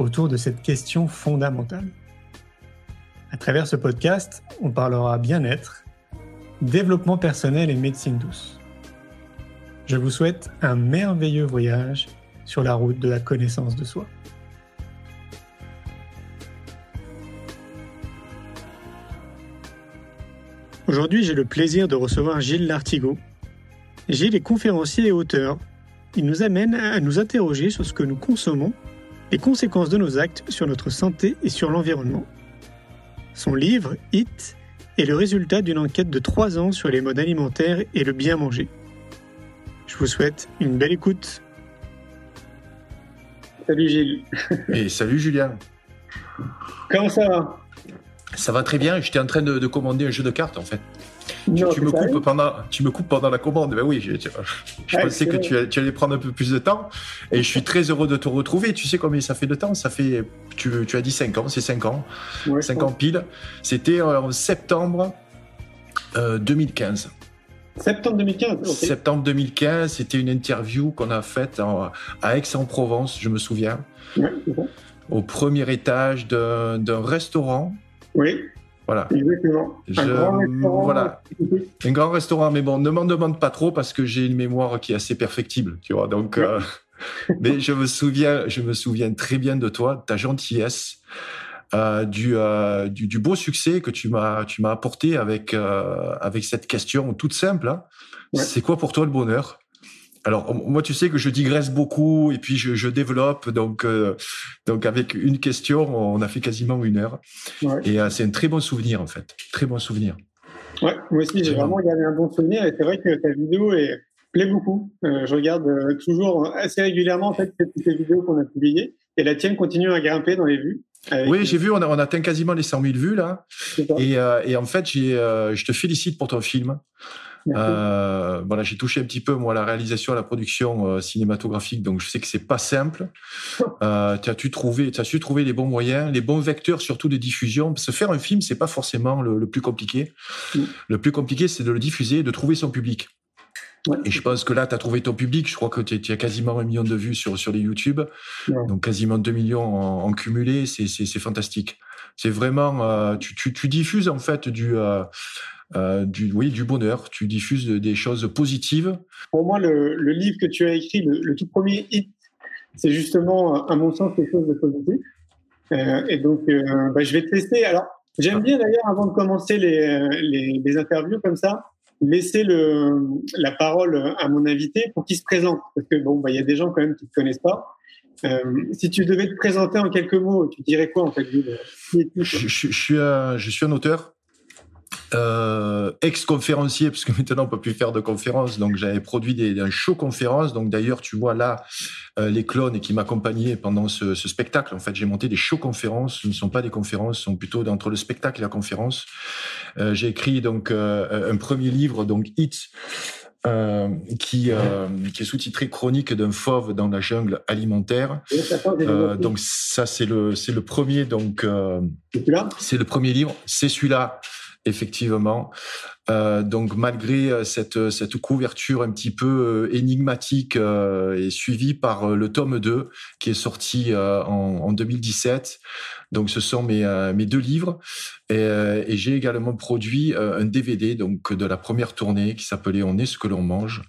autour de cette question fondamentale. À travers ce podcast, on parlera bien-être, développement personnel et médecine douce. Je vous souhaite un merveilleux voyage sur la route de la connaissance de soi. Aujourd'hui, j'ai le plaisir de recevoir Gilles Lartigot. Gilles est conférencier et auteur. Il nous amène à nous interroger sur ce que nous consommons, les conséquences de nos actes sur notre santé et sur l'environnement. Son livre, Hit, est le résultat d'une enquête de trois ans sur les modes alimentaires et le bien manger. Je vous souhaite une belle écoute. Salut Gilles. Et salut Julien. Comment ça va? Ça va très bien. J'étais en train de, commander un jeu de cartes en fait. Tu, me coupes pendant, tu me coupes pendant la commande. Ben oui, je, pensais que tu, allais prendre un peu plus de temps. Et je suis très heureux de te retrouver. Tu sais combien ça fait de temps? Ça fait, tu, tu, as dit 5 ans, c'est 5 ans. 5 ans pile. C'était en septembre 2015. Euh, Septembre 2015. Septembre 2015, c'était une interview qu'on a faite à Aix-en-Provence, je me souviens. Au premier étage d'un restaurant. Oui. Voilà. Exactement. Un grand restaurant. Voilà. Un grand restaurant, mais bon, ne m'en demande pas trop parce que j'ai une mémoire qui est assez perfectible, tu vois. Donc, euh, mais je me souviens, je me souviens très bien de toi, de ta gentillesse. Euh, du, euh, du, du, beau succès que tu m'as tu m'as apporté avec euh, avec cette question toute simple. Hein. C'est quoi pour toi le bonheur? Alors moi, tu sais que je digresse beaucoup et puis je, je développe. Donc, euh, donc avec une question, on a fait quasiment une heure. Ouais. Et c'est un très bon souvenir en fait, très bon souvenir. Ouais, moi aussi j'ai vraiment gardé un bon souvenir et c'est vrai que ta vidéo est, plaît beaucoup. je regarde toujours assez régulièrement en fait toutes les vidéos qu'on a publiées et la tienne continue à grimper dans les vues. Oui, j'ai vu, on, a, on, atteint quasiment les 100 000 vues là. Et, euh, et, en fait, euh, je te félicite pour ton film. Euh, voilà, j'ai touché un petit peu moi la réalisation, la production euh, cinématographique, donc je sais que c'est pas simple. Euh, tu as tu trouvé, as su trouver les bons moyens, les bons vecteurs surtout de diffusion. Se faire un film, c'est pas forcément le, le plus compliqué. Le plus compliqué, c'est de le diffuser, de trouver son public. Et je pense que là, tu as trouvé ton public. Je crois que tu as quasiment un million de vues sur, sur les YouTube. Donc, quasiment 2 millions en, cumulé. C'est fantastique. C'est vraiment, euh, tu, tu, tu, diffuses en fait du, euh, euh, du, oui, du bonheur. Tu diffuses des choses positives. Pour moi, le, le livre que tu as écrit, le, tout premier hit, c'est justement, à mon sens, quelque chose de positif. et donc, bah, je vais te tester. Alors, j'aime bien d'ailleurs, avant de commencer les, les, les interviews comme ça, laisser le, la parole à mon invité pour qu'il se présente. Parce que bon, bah, il y a des gens quand même qui ne te connaissent pas. Euh, si tu devais te présenter en quelques mots, tu dirais quoi en fait je, je, je, suis un, je suis un auteur euh, ex-conférencier, puisque maintenant on peut plus faire de conférences, donc j'avais produit des, un show conférence. Donc d'ailleurs, tu vois là euh, les clones qui m'accompagnaient pendant ce, ce, spectacle. En fait, j'ai monté des show conférences. Ce ne sont pas des conférences, ce sont plutôt entre le spectacle et la conférence. Euh, j'ai écrit donc un premier livre, donc Hit. Qui, qui est sous-titré Chronique d'un fauve dans la jungle alimentaire. Donc ça c'est le c'est le premier donc c'est le premier livre. C'est celui-là effectivement. Euh, donc malgré euh, cette, cette couverture un petit peu euh, énigmatique euh, et suivie par le tome 2 qui est sorti en, en 2017. Donc ce sont mes, mes deux livres et, et j'ai également produit un DVD donc de la première tournée qui s'appelait On est ce que l'on mange.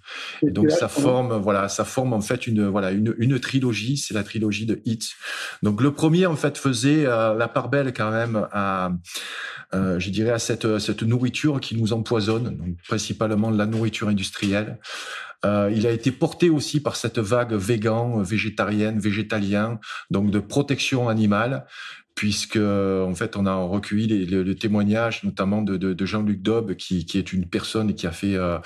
Et donc ça forme voilà ça forme en fait une voilà une, une trilogie c'est la trilogie de Hit. Donc le premier en fait faisait la part belle quand même à euh, je dirais, à cette, cette nourriture qui nous principalement la nourriture industrielle. Euh, il a été porté aussi par cette vague végan, végétarienne, végétalien, donc de protection animale, puisque en fait on a recueilli les, le, témoignage notamment de, de, de Jean-Luc Daube, qui, est une personne qui a fait euh,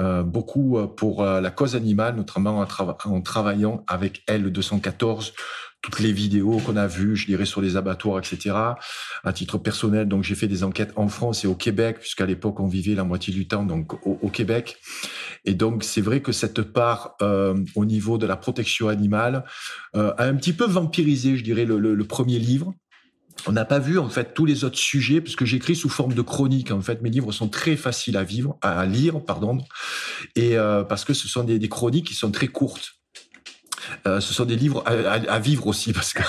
euh, beaucoup pour la cause animale, notamment en, en travaillant avec L214 toutes les vidéos qu'on a vues, je dirais sur les abattoirs, etc. À titre personnel, donc j'ai fait des enquêtes en France et au Québec, puisqu'à l'époque on vivait la moitié du temps donc au, Québec. Et donc c'est vrai que cette part euh, au niveau de la protection animale euh, a un petit peu vampirisé, je dirais, le, premier livre. On n'a pas vu en fait tous les autres sujets parce que j'écris sous forme de chronique. En fait, mes livres sont très faciles à vivre, à lire, pardon, et euh, parce que ce sont des, chroniques qui sont très courtes. Euh, ce sont des livres à, vivre aussi parce que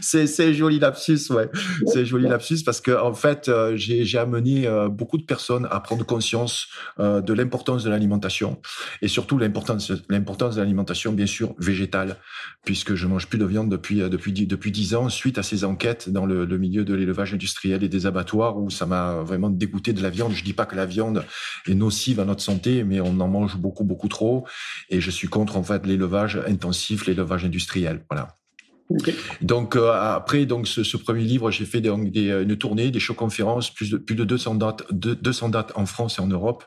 c'est joli lapsus, ouais, c'est joli lapsus parce que en fait euh, j'ai amené euh, beaucoup de personnes à prendre conscience de l'importance de l'alimentation et surtout l'importance l'importance de l'alimentation bien sûr végétale puisque je mange plus de viande depuis depuis depuis dix ans suite à ces enquêtes dans le, milieu de l'élevage industriel et des abattoirs où ça m'a vraiment dégoûté de la viande. Je dis pas que la viande est nocive à notre santé, mais on en mange beaucoup beaucoup trop et je suis contre en fait l'élevage l'élevage intensif, l'élevage industriel. Voilà. Donc euh, après donc ce, premier livre, j'ai fait des, une tournée, des shows conférences, plus de plus de 200 dates, de, 200 dates en France et en Europe.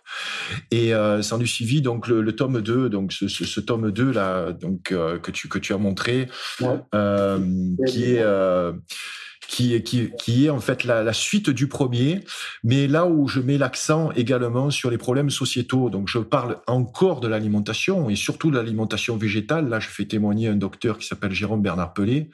Et euh, ça en suivi donc le, tome 2, donc ce, ce, tome 2 là donc euh, que tu que tu as montré, qui est qui, qui, qui est en fait la, la, suite du premier, mais là où je mets l'accent également sur les problèmes sociétaux. Donc je parle encore de l'alimentation et surtout de l'alimentation végétale. Là, je fais témoigner un docteur qui s'appelle Jérôme Bernard Pelé,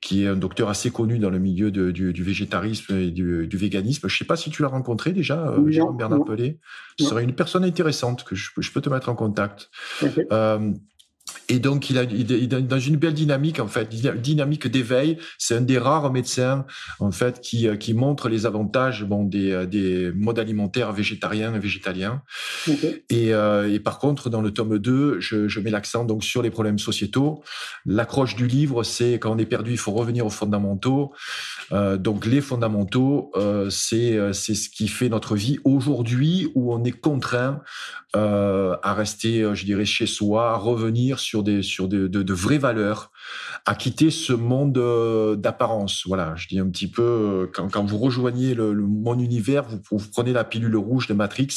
qui est un docteur assez connu dans le milieu de, du, du, végétarisme et du, du, véganisme. Je sais pas si tu l'as rencontré déjà, euh, Jérôme Bernard Pelé. Ce serait une personne intéressante que je, je peux te mettre en contact. Euh, et donc, il, a, il est dans une belle dynamique, en fait, dynamique d'éveil. C'est un des rares médecins, en fait, qui, euh, qui montre les avantages bon, des, euh, des modes alimentaires végétariens et végétaliens. Et, euh, et, par contre, dans le tome 2, je, je mets l'accent donc sur les problèmes sociétaux. L'accroche du livre, c'est quand on est perdu, il faut revenir aux fondamentaux. Euh, donc, les fondamentaux, euh, c'est c'est ce qui fait notre vie aujourd'hui, où on est contraint à rester, je dirais, chez soi, à revenir sur des sur de, de, de vraies valeurs, à quitter ce monde euh, d'apparence. Voilà, je dis un petit peu euh, quand, quand vous rejoignez le, mon univers, vous, vous, prenez la pilule rouge de Matrix.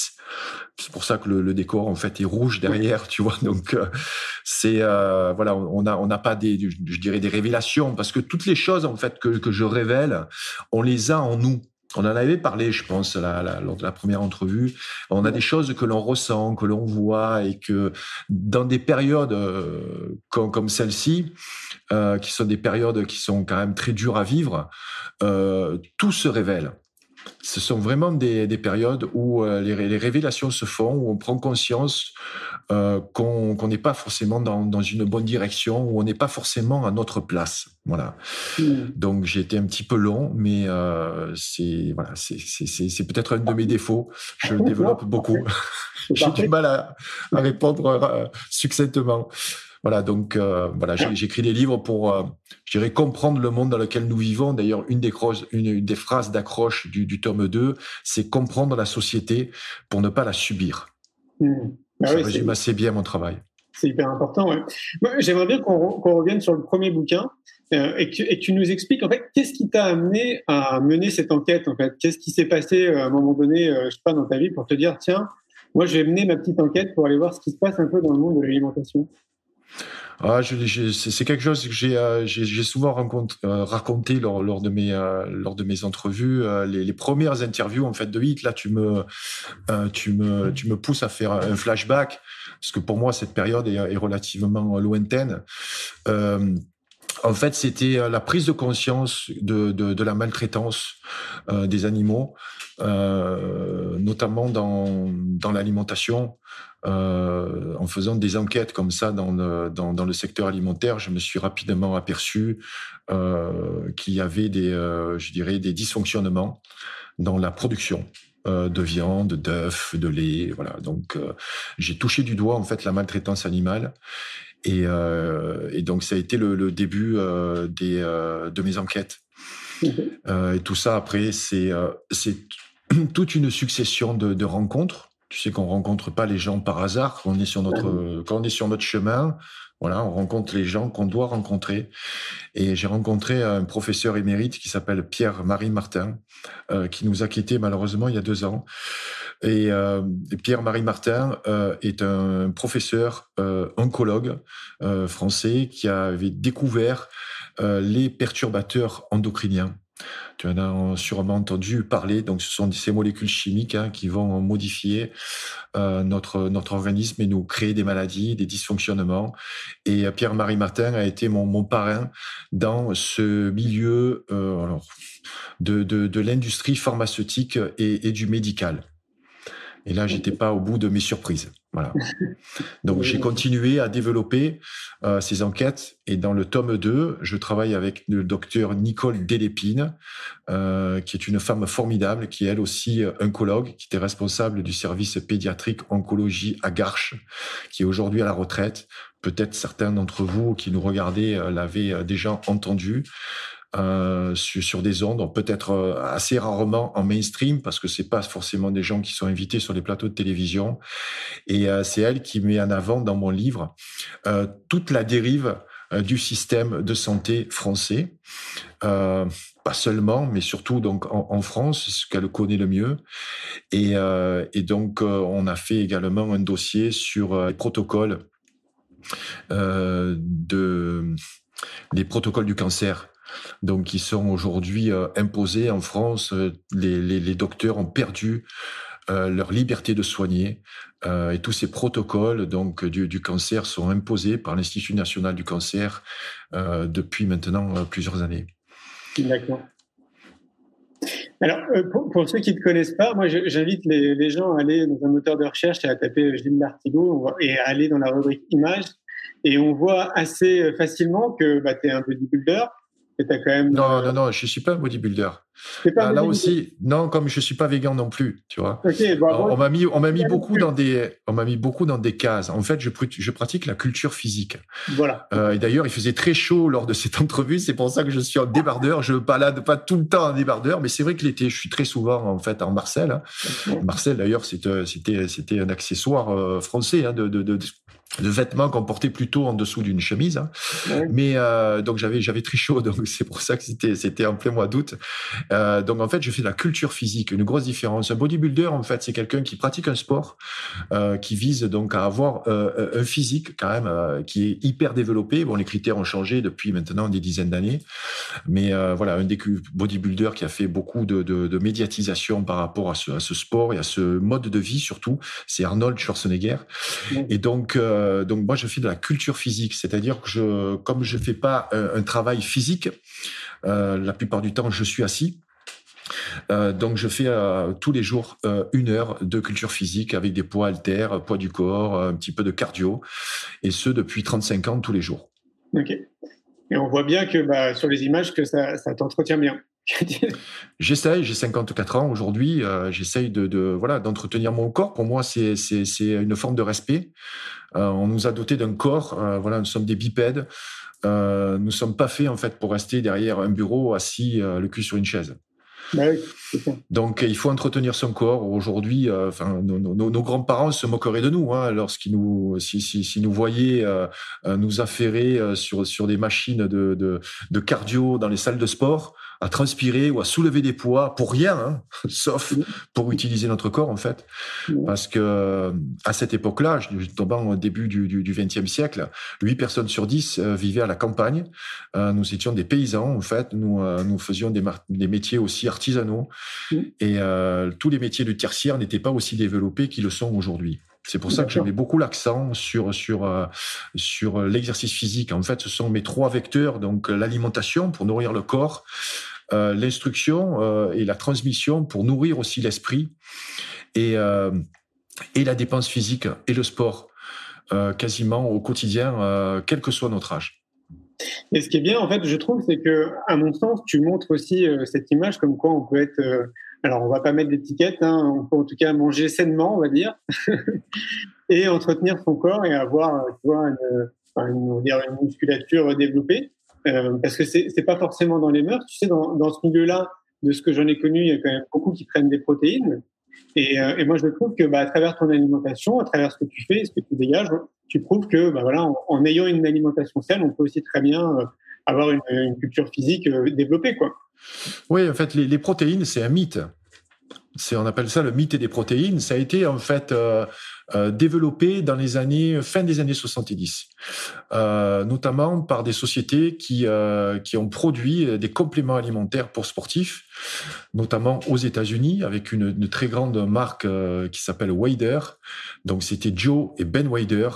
C'est pour ça que le, le, décor en fait est rouge derrière, tu vois. Donc euh, c'est voilà, on a on n'a pas des je dirais des révélations parce que toutes les choses en fait que que je révèle, on les a en nous. On en avait parlé, je pense, lors de la première entrevue. On a des choses que l'on ressent, que l'on voit, et que dans des périodes euh, comme, celle-ci, euh, qui sont des périodes qui sont quand même très dures à vivre, euh, tout se révèle ce sont vraiment des, des périodes où euh, les, les, révélations se font, où on prend conscience euh, qu'on n'est pas forcément dans, dans, une bonne direction, où on n'est pas forcément à notre place. Voilà. Mmh. Donc j'ai été un petit peu long, mais euh, c'est voilà, c'est peut-être un de mes défauts. Je le développe beaucoup. j'ai du mal à, à répondre succinctement. Voilà, donc euh, voilà, j'écris des livres pour, euh, je dirais, comprendre le monde dans lequel nous vivons. D'ailleurs, une des, une, une des phrases d'accroche du, du, tome 2, c'est comprendre la société pour ne pas la subir. Mmh. Ah Ça résume assez bien mon travail. C'est hyper important. Ouais. J'aimerais bien qu'on revienne sur le premier bouquin euh, et, que, et, que, tu nous expliques en fait qu'est-ce qui t'a amené à mener cette enquête en fait? Qu'est-ce qui s'est passé à un moment donné, je sais pas, dans ta vie pour te dire tiens, moi je vais mener ma petite enquête pour aller voir ce qui se passe un peu dans le monde de l'alimentation? Ah, c'est quelque chose que j'ai euh, souvent euh, raconté lors, lors, de mes, euh, lors de mes entrevues. Les, premières interviews en fait de Hit, là, tu me, pousses à faire un flashback, parce que pour moi, cette période est, relativement lointaine. en fait, c'était la prise de conscience de la maltraitance des animaux, notamment dans, dans l'alimentation. Euh, en faisant des enquêtes comme ça dans le, dans, dans, le secteur alimentaire, je me suis rapidement aperçu euh, qu'il y avait des, euh, je dirais, des dysfonctionnements dans la production euh, de viande, d'œufs, de lait. Voilà. Donc, euh, j'ai touché du doigt en fait la maltraitance animale. Et, et donc, ça a été le, le début des, de mes enquêtes. Et tout ça, après, c'est c'est toute une succession de, de rencontres tu sais qu'on rencontre pas les gens par hasard quand on est sur notre quand on est sur notre chemin. Voilà, on rencontre les gens qu'on doit rencontrer. Et j'ai rencontré un professeur émérite qui s'appelle Pierre-Marie Martin, euh, qui nous a quittés malheureusement il y a deux ans. Et, Pierre-Marie Martin est un professeur oncologue français qui avait découvert les perturbateurs endocriniens tu en as sûrement entendu parler. Donc, ce sont ces molécules chimiques hein, qui vont modifier euh, notre notre organisme et nous créer des maladies, des dysfonctionnements. Et euh, Pierre-Marie Martin a été mon, mon parrain dans ce milieu euh, alors, de, de, de l'industrie pharmaceutique et, et du médical. Et là, j'étais pas au bout de mes surprises. Voilà. Donc j'ai continué à développer euh, ces enquêtes et dans le tome 2, je travaille avec le docteur Nicole Delépine, euh, qui est une femme formidable, qui est elle aussi euh, oncologue, qui était responsable du service pédiatrique oncologie à Garches, qui est aujourd'hui à la retraite. Peut-être certains d'entre vous qui nous regardez l'avaient déjà entendu. Euh, sur, des ondes, peut-être euh, assez rarement en mainstream parce que c'est pas forcément des gens qui sont invités sur les plateaux de télévision. Et euh, c'est elle qui met en avant dans mon livre toute la dérive du système de santé français, pas seulement, mais surtout donc en, France, ce qu'elle connaît le mieux. Et, et donc on a fait également un dossier sur les protocoles de les protocoles du cancer donc qui sont aujourd'hui euh, imposés en France. Euh, les, les, docteurs ont perdu euh, leur liberté de soigner et tous ces protocoles donc du, cancer sont imposés par l'Institut national du cancer depuis maintenant plusieurs années. D'accord. Alors, pour, ceux qui ne connaissent pas, moi, j'invite les, gens à aller dans un moteur de recherche et à taper Gilles Martigot et à aller dans la rubrique images. Et on voit assez facilement que bah, tu es un bodybuilder, quand même. Non, non, non, je suis pas un bodybuilder. Pas là aussi, non, comme je suis pas végan non plus, tu vois. on m'a mis, on m'a mis beaucoup dans des, on m'a mis beaucoup dans des cases. En fait, je, je pratique la culture physique. Voilà. Euh, et d'ailleurs, il faisait très chaud lors de cette entrevue. C'est pour ça que je suis en débardeur. Je balade pas tout le temps en débardeur, mais c'est vrai que l'été, je suis très souvent en fait en Marcel. Hein. Marcel, d'ailleurs, c'était, c'était, c'était un accessoire euh, français hein, de, de, de, de vêtements qu'on portait plutôt en dessous d'une chemise. Hein. Mais euh, donc j'avais j'avais très chaud, donc c'est pour ça que c'était c'était en plein mois d'août. Euh, donc en fait, je fais de la culture physique, une grosse différence. Un bodybuilder, en fait, c'est quelqu'un qui pratique un sport, euh, qui vise donc à avoir euh, un physique quand même euh, qui est hyper développé. Bon, les critères ont changé depuis maintenant des dizaines d'années, mais euh, voilà, un des bodybuilders qui a fait beaucoup de, de, de médiatisation par rapport à ce, à ce, sport et à ce mode de vie surtout, c'est Arnold Schwarzenegger. Et donc euh, donc moi je fais de la culture physique, c'est-à-dire que je, comme je fais pas un, travail physique, euh, la plupart du temps je suis assis. Euh, donc je fais tous les jours une heure de culture physique avec des poids haltères, poids du corps, un petit peu de cardio, et ce depuis 35 ans tous les jours. Ok. Et on voit bien que bah, sur les images que ça t'entretient bien. J'essaye, j'ai 54 ans aujourd'hui, euh, j'essaye de, de, voilà d'entretenir mon corps. Pour moi, c'est c'est une forme de respect. Euh, on nous a doté d'un corps, euh, voilà, nous sommes des bipèdes. Euh, nous sommes pas faits en fait pour rester derrière un bureau assis le cul sur une chaise. Bah Donc il faut entretenir son corps. Aujourd'hui, enfin nos, nos, nos grands-parents se moqueraient de nous hein, lorsqu'ils nous si, si, si, nous voyaient nous affairer sur sur des machines de, de, de cardio dans les salles de sport à transpirer ou à soulever des poids pour rien, hein, sauf pour utiliser notre corps en fait. Parce que à cette époque-là, tombant au début du, du, du 20e siècle, 8 personnes sur 10 euh, vivaient à la campagne. Euh, nous étions des paysans en fait. Nous, euh, nous faisions des, des, métiers aussi artisanaux. Et tous les métiers du tertiaire n'étaient pas aussi développés qu'ils le sont aujourd'hui. C'est pour ça que mets beaucoup l'accent sur sur sur l'exercice physique. En fait, ce sont mes trois vecteurs donc l'alimentation pour nourrir le corps, euh, l'instruction euh, et la transmission pour nourrir aussi l'esprit et euh, et la dépense physique et le sport quasiment au quotidien, quel que soit notre âge. Et ce qui est bien, en fait, je trouve, c'est que, à mon sens, tu montres aussi cette image comme quoi on peut être alors, on va pas mettre d'étiquette, hein, on peut en tout cas manger sainement, on va dire, et entretenir son corps et avoir, tu vois, une, une musculature développée. Euh, parce que c'est n'est pas forcément dans les mœurs. Tu sais, dans, ce milieu-là, de ce que j'en ai connu, il y a quand même beaucoup qui prennent des protéines. Et, euh, moi, je trouve que bah, à travers ton alimentation, à travers ce que tu fais, ce que tu dégages, tu prouves que bah, voilà, en, ayant une alimentation saine, on peut aussi très bien euh, avoir une, une culture physique développée. Quoi. Oui, en fait, les, protéines, c'est un mythe. On appelle ça le mythe des protéines. Ça a été en fait euh, euh, développé dans les années fin des années 70, euh, notamment par des sociétés qui euh, qui ont produit des compléments alimentaires pour sportifs, notamment aux États-Unis avec une, une, très grande marque euh, qui s'appelle Wader. Donc c'était Joe et Ben Wader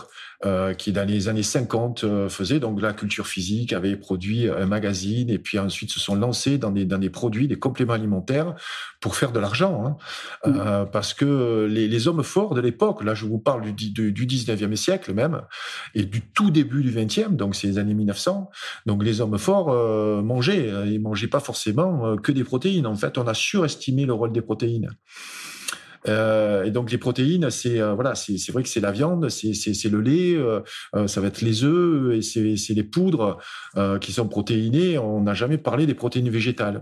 euh, qui dans les années 50 euh, faisaient donc la culture physique, avait produit un magazine et puis ensuite se sont lancés dans des, dans des produits, des compléments alimentaires pour faire de l'argent. Hein. Mmh. Euh, parce que les, les, hommes forts de l'époque, là je vous parle du, du, du 19e siècle même, et du tout début du 20e, donc c'est les années 1900, donc les hommes forts euh, mangeaient, ils mangeaient pas forcément que des protéines. En fait, on a surestimé le rôle des protéines. Euh, et donc les protéines, c'est euh, voilà, c'est vrai que c'est la viande, c'est le lait, euh, euh, ça va être les œufs et c'est les poudres euh, qui sont protéinées. On n'a jamais parlé des protéines végétales.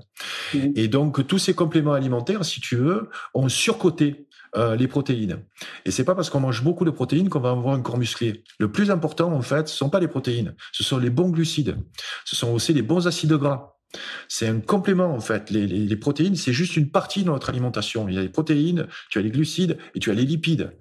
Mmh. Et donc tous ces compléments alimentaires, si tu veux, ont surcoté euh, les protéines. Et c'est pas parce qu'on mange beaucoup de protéines qu'on va avoir un corps musclé. Le plus important, en fait, ce sont pas les protéines, ce sont les bons glucides. Ce sont aussi les bons acides gras. C'est un complément en fait. Les, protéines, c'est juste une partie de notre alimentation. Il y a les protéines, tu as les glucides et tu as les lipides.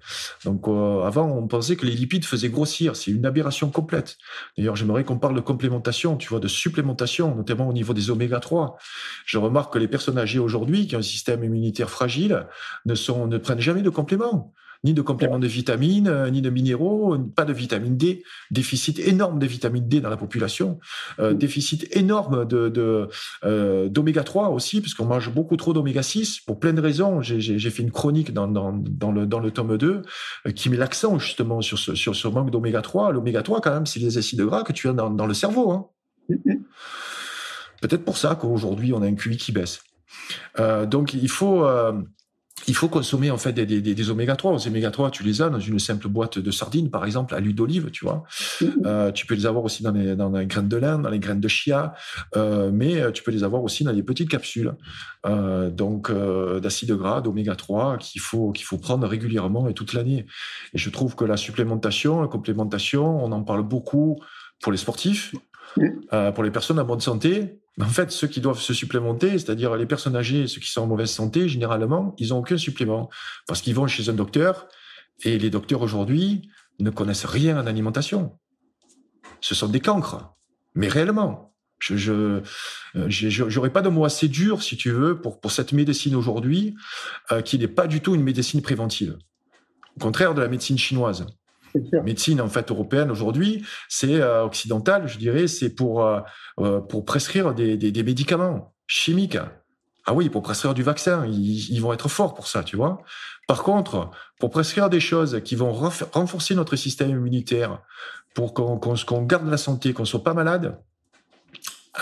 Donc euh, avant, on pensait que les lipides faisaient grossir. C'est une aberration complète. D'ailleurs, j'aimerais qu'on parle de complémentation, tu vois, de supplémentation, notamment au niveau des oméga 3. Je remarque que les personnes âgées aujourd'hui qui ont un système immunitaire fragile ne sont ne prennent jamais de compléments ni de compléments de vitamines, euh, ni de minéraux, pas de vitamine D, déficit énorme de vitamine D dans la population, euh, mm. déficit énorme de, de euh, d'oméga 3 aussi, parce qu'on mange beaucoup trop d'oméga 6 pour plein de raisons. J'ai, j'ai fait une chronique dans, dans, dans, le, dans le tome 2 euh, qui met l'accent justement sur ce, sur ce manque d'oméga 3. L'oméga 3, quand même, c'est les acides gras que tu as dans, dans le cerveau. Hein. Mm-hmm. Peut-être pour ça qu'aujourd'hui, on a un QI qui baisse. Euh, donc, il faut il faut consommer en fait des, des, des oméga 3. Les oméga 3, tu les as dans une simple boîte de sardines, par exemple, à l'huile d'olive, tu vois. Mm-hmm. Euh, tu peux les avoir aussi dans les, dans les graines de lin, dans les graines de chia, euh, mais euh, tu peux les avoir aussi dans des petites capsules. Euh, donc euh, d'acides gras, d'oméga 3 qu'il faut qu'il faut prendre régulièrement et toute l'année. Et je trouve que la supplémentation, la complémentation, on en parle beaucoup pour les sportifs, mm-hmm. euh, pour les personnes en bonne santé, en fait, ceux qui doivent se supplémenter, c'est-à-dire les personnes âgées, ceux qui sont en mauvaise santé, généralement, ils n'ont aucun supplément parce qu'ils vont chez un docteur et les docteurs aujourd'hui ne connaissent rien en alimentation. Ce sont des cancres, mais réellement. Je, je, j'aurais pas de mots assez durs, si tu veux, pour, pour cette médecine aujourd'hui, euh, qui n'est pas du tout une médecine préventive. Au contraire de la médecine chinoise. Médecine en fait européenne aujourd'hui, c'est euh, occidentale, je dirais, c'est pour euh, euh, pour prescrire des, des, médicaments chimiques. Ah oui, pour prescrire du vaccin, ils, vont être forts pour ça, tu vois. Par contre, pour prescrire des choses qui vont renforcer notre système immunitaire, pour qu'on qu garde la santé, qu'on soit pas malade,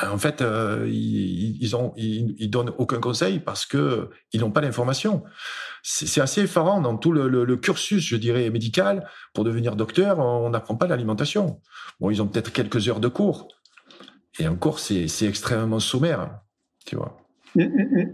en fait, euh, ils, ils, ont, ils, donnent aucun conseil parce que ils n'ont pas l'information. C'est assez effarant dans tout le, le, le, cursus, je dirais, médical. Pour devenir docteur, on n'apprend pas l'alimentation. Bon, ils ont peut-être quelques heures de cours, et encore, c'est extrêmement sommaire, tu vois. Mm, mm,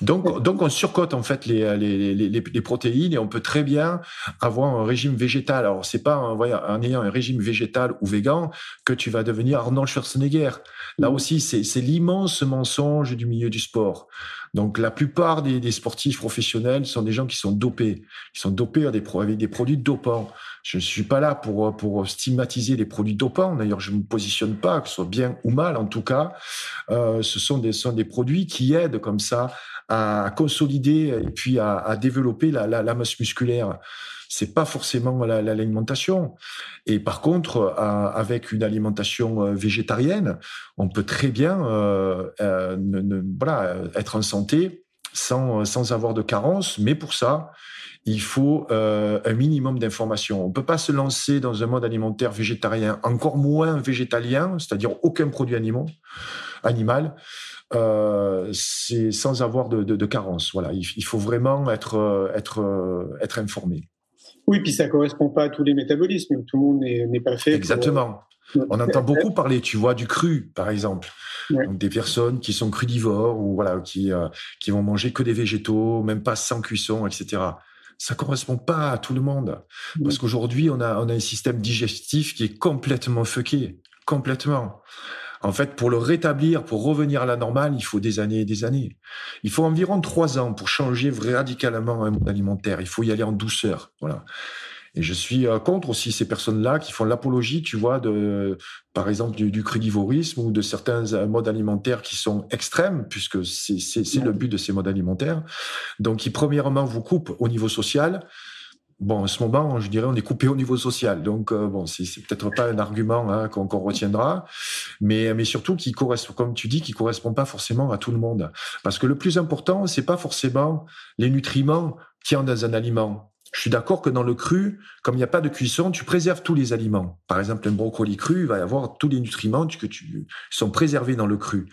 donc, donc on surcote en fait les, les, les, les, protéines et on peut très bien avoir un régime végétal. Alors c'est pas en, en ayant un régime végétal ou végan que tu vas devenir Arnold Schwarzenegger. Là aussi, c'est l'immense mensonge du milieu du sport. Donc la plupart des, des, sportifs professionnels sont des gens qui sont dopés, qui sont dopés avec des, produits dopants. Je ne suis pas là pour, pour stigmatiser les produits dopants. D'ailleurs, je ne me positionne pas, que ce soit bien ou mal en tout cas. Euh, ce sont des, sont des produits qui aident comme ça à consolider et puis à, à développer la, la, la, masse musculaire. C'est pas forcément l'alimentation. La, et par contre, à, avec une alimentation euh, végétarienne, on peut très bien euh, euh, ne, ne, voilà, être en santé sans, sans avoir de carence. Mais pour ça, il faut euh, un minimum d'informations. On peut pas se lancer dans un mode alimentaire végétarien, encore moins végétalien, c'est-à-dire aucun produit animal, animal euh, sans avoir de, de, de, carence. Voilà, il, il, faut vraiment être euh, être euh, être informé. Oui, puis ça correspond pas à tous les métabolismes. Tout le monde n'est pas fait. Exactement. Pour... On entend beaucoup parler, tu vois, du cru, par exemple. Ouais. Donc des personnes qui sont crudivores ou voilà, qui euh, qui vont manger que des végétaux, même pas sans cuisson, etc. Ça correspond pas à tout le monde, ouais. parce qu'aujourd'hui on a on a un système digestif qui est complètement fucké, complètement. En fait, pour le rétablir, pour revenir à la normale, il faut des années et des années. Il faut environ trois ans pour changer radicalement un mode alimentaire. Il faut y aller en douceur. Voilà. Et je suis euh, contre aussi ces personnes-là qui font l'apologie, tu vois, de, par exemple, du, du, crudivorisme ou de certains euh, modes alimentaires qui sont extrêmes, puisque c'est le but de ces modes alimentaires. Donc, qui premièrement vous coupent au niveau social. Bon, en ce moment, je dirais, on est coupé au niveau social. Donc, euh, bon, c'est peut-être pas un argument hein, qu'on retiendra, mais, mais surtout qui correspond, comme tu dis, qui correspond pas forcément à tout le monde. Parce que le plus important, c'est pas forcément les nutriments qu'il y a dans un aliment. Je suis d'accord que dans le cru, comme il n'y a pas de cuisson, tu préserves tous les aliments. Par exemple, un brocoli cru, il va y avoir tous les nutriments que tu sont préservés dans le cru.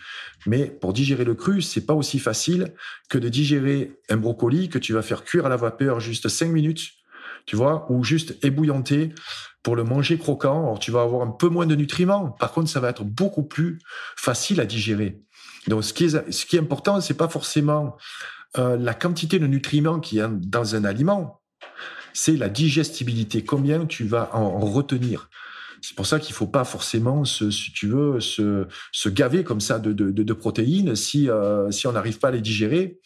Mais pour digérer le cru, c'est pas aussi facile que de digérer un brocoli que tu vas faire cuire à la vapeur juste 5 minutes, tu vois, ou juste ébouillanter pour le manger croquant. Alors, tu vas avoir un peu moins de nutriments. Par contre, ça va être beaucoup plus facile à digérer. Donc, ce qui est, ce qui est important, c'est pas forcément euh, la quantité de nutriments qu'il y a dans un aliment c'est la digestibilité. Combien tu vas en retenir c'est pour ça qu'il faut pas forcément, se, si tu veux, se, se gaver comme ça de, de, de protéines si, euh, si on n'arrive pas à les digérer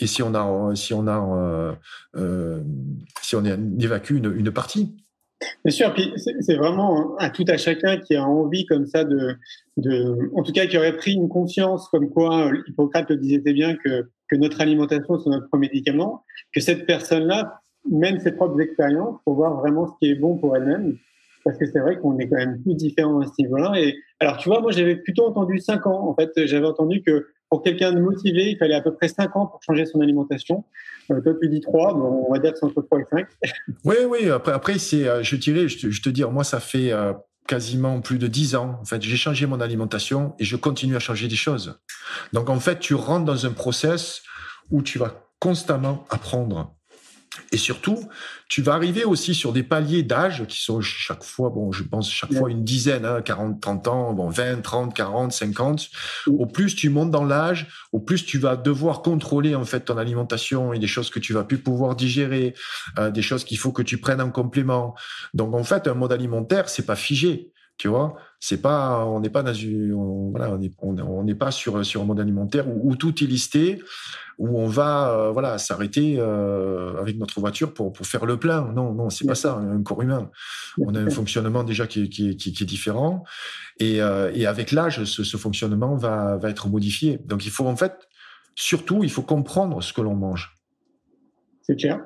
et si on a, si on a, euh, euh, si on évacue une, partie. Bien sûr, puis c'est vraiment à tout à chacun qui a envie comme ça de, en tout cas qui aurait pris une conscience comme quoi Hippocrate le disait bien que, que notre alimentation c'est notre médicament, que cette personne-là mène ses propres expériences pour voir vraiment ce qui est bon pour elle-même. Parce que c'est vrai qu'on est quand même plus différents à ce niveau-là. Et alors, tu vois, moi, j'avais plutôt entendu 5 ans. En fait, j'avais entendu que pour quelqu'un de motivé, il fallait à peu près 5 ans pour changer son alimentation. Euh, toi, tu dis 3, bon, on va dire que c'est entre 3 et 5. Oui, oui. Après, après c'est, euh, je dirais, je te, je te dis, moi, ça fait euh, quasiment plus de 10 ans. En fait, j'ai changé mon alimentation et je continue à changer des choses. Donc, en fait, tu rentres dans un process où tu vas constamment apprendre. Et surtout, tu vas arriver aussi sur des paliers d'âge qui sont chaque fois, bon, je pense chaque fois une dizaine, hein, 40, 30 ans, bon, 20, 30, 40, 50. Au plus tu montes dans l'âge, au plus tu vas devoir contrôler en fait ton alimentation et des choses que tu vas plus pouvoir digérer, euh, des choses qu'il faut que tu prennes en complément. Donc en fait, un mode alimentaire, c'est pas figé. Tu vois, c'est pas, on n'est pas dans une, on, voilà, on n'est pas sur sur un mode alimentaire où, où, tout est listé, où on va, euh, voilà, s'arrêter euh, avec notre voiture pour pour faire le plein. Non, non, c'est pas ça. Un corps humain, on a un fonctionnement déjà qui qui, qui, qui est différent, et, euh, et avec l'âge, ce, ce fonctionnement va va être modifié. Donc il faut en fait, surtout, il faut comprendre ce que l'on mange. C'est clair.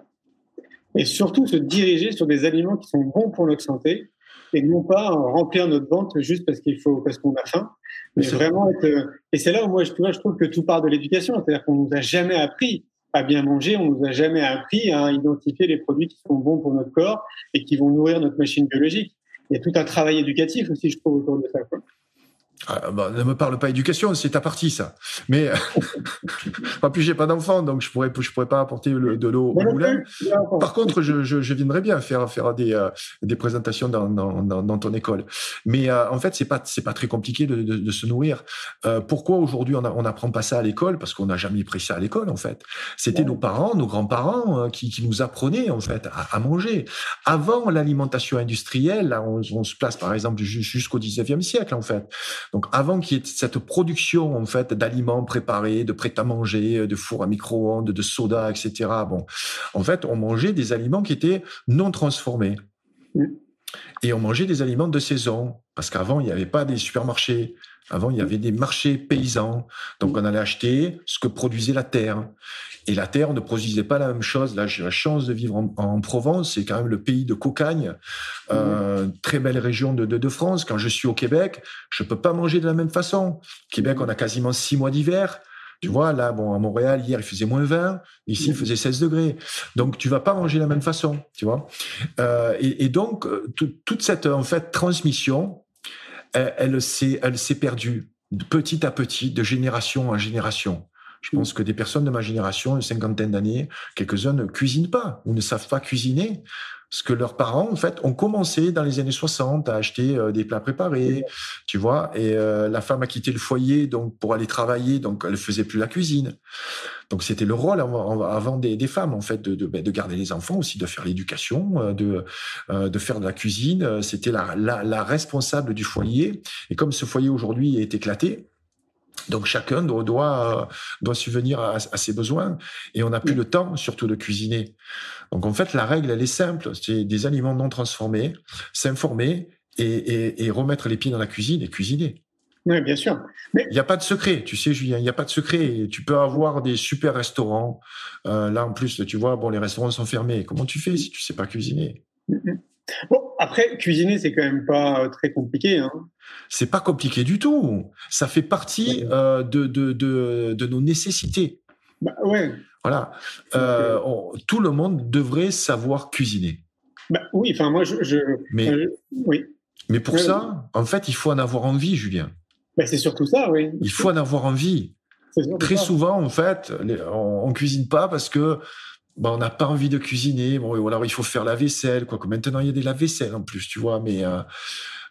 Et surtout se diriger sur des aliments qui sont bons pour notre santé et non pas remplir notre ventre juste parce qu'il faut parce qu'on a faim mais vraiment être et c'est là où moi je, je trouve que tout part de l'éducation. C'est-à-dire qu'on nous a jamais appris à bien manger on nous a jamais appris à identifier les produits qui sont bons pour notre corps et qui vont nourrir notre machine biologique. Il y a tout un travail éducatif aussi je trouve autour de ça quoi. Ah, bah, ne me parle pas éducation, c'est ta partie ça. Mais en plus j'ai pas d'enfant, donc je pourrais je pourrais pas apporter le, de l'eau au moulin. Par contre, je, je, je, viendrais bien faire faire des euh, des présentations dans, dans, dans, ton école. Mais euh, en fait, c'est pas c'est pas très compliqué de, de, de se nourrir. Euh, pourquoi aujourd'hui on n'apprend pas ça à l'école? Parce qu'on n'a jamais pris ça à l'école en fait. C'était nos parents, nos grands-parents hein, qui, qui nous apprenaient en fait à, à manger. Avant l'alimentation industrielle, là, on, on, se place par exemple jusqu'au 19e siècle en fait. Donc avant qu'il y ait cette production en fait d'aliments préparés, de prêt à manger, de fours à micro-ondes, de soda, etc. Bon, en fait, on mangeait des aliments qui étaient non transformés. Et on mangeait des aliments de saison, parce qu'avant, il n'y avait pas des supermarchés. Avant, il y avait des marchés paysans. Donc, on allait acheter ce que produisait la terre. Et la terre ne produisait pas la même chose. Là, j'ai la chance de vivre en, en Provence. C'est quand même le pays de Cocagne, euh, très belle région de, de, de, France. Quand je suis au Québec, je peux pas manger de la même façon. Québec, on a quasiment six mois d'hiver. Tu vois, là, bon, à Montréal, hier, il faisait moins 20. Ici, il faisait 16 degrés. Donc, tu vas pas manger de la même façon, tu vois. Euh, et, et, donc, toute cette, en fait, transmission, elle, elle s'est, elle s'est perdue petit à petit, de génération en génération. Je pense que des personnes de ma génération, une cinquantaine d'années, quelques-uns ne cuisinent pas ou ne savent pas cuisiner. Parce que leurs parents, en fait, ont commencé dans les années 60 à acheter euh, des plats préparés, tu vois, et euh, la femme a quitté le foyer donc pour aller travailler, donc elle faisait plus la cuisine. Donc c'était le rôle avant, des, des, femmes en fait de, de, ben, de, garder les enfants aussi, de faire l'éducation, euh, de, euh, de faire de la cuisine. C'était la, la, la, responsable du foyer. Et comme ce foyer aujourd'hui est éclaté, donc chacun doit doit, doit subvenir à, à, ses besoins et on n'a plus le temps surtout de cuisiner. Donc en fait la règle elle est simple, c'est des aliments non transformés, s'informer et, et, et remettre les pieds dans la cuisine et cuisiner. Oui, bien sûr. Mais... Il n'y a pas de secret, tu sais, Julien, il n'y a pas de secret. Tu peux avoir des super restaurants. Euh, là, en plus, tu vois, bon, les restaurants sont fermés. Comment tu fais si tu sais pas cuisiner? Mm-hmm. Bon, après, cuisiner, c'est quand même pas euh, très compliqué. Hein. C'est pas compliqué du tout. Ça fait partie euh, de, de, de, de, nos nécessités. Bah, ouais. Voilà. Euh, on, tout le monde devrait savoir cuisiner. Bah, oui, enfin, moi, je. je mais, oui. mais pour ça, en fait, il faut en avoir envie, Julien. Ben, c'est surtout ça, oui. Il faut en avoir envie. Très ça. souvent, en fait, on, on cuisine pas parce que ben, on n'a pas envie de cuisiner. Bon, alors il faut faire la vaisselle, quoi. Que maintenant il y a des lave-vaisselle en plus, tu vois. Mais euh,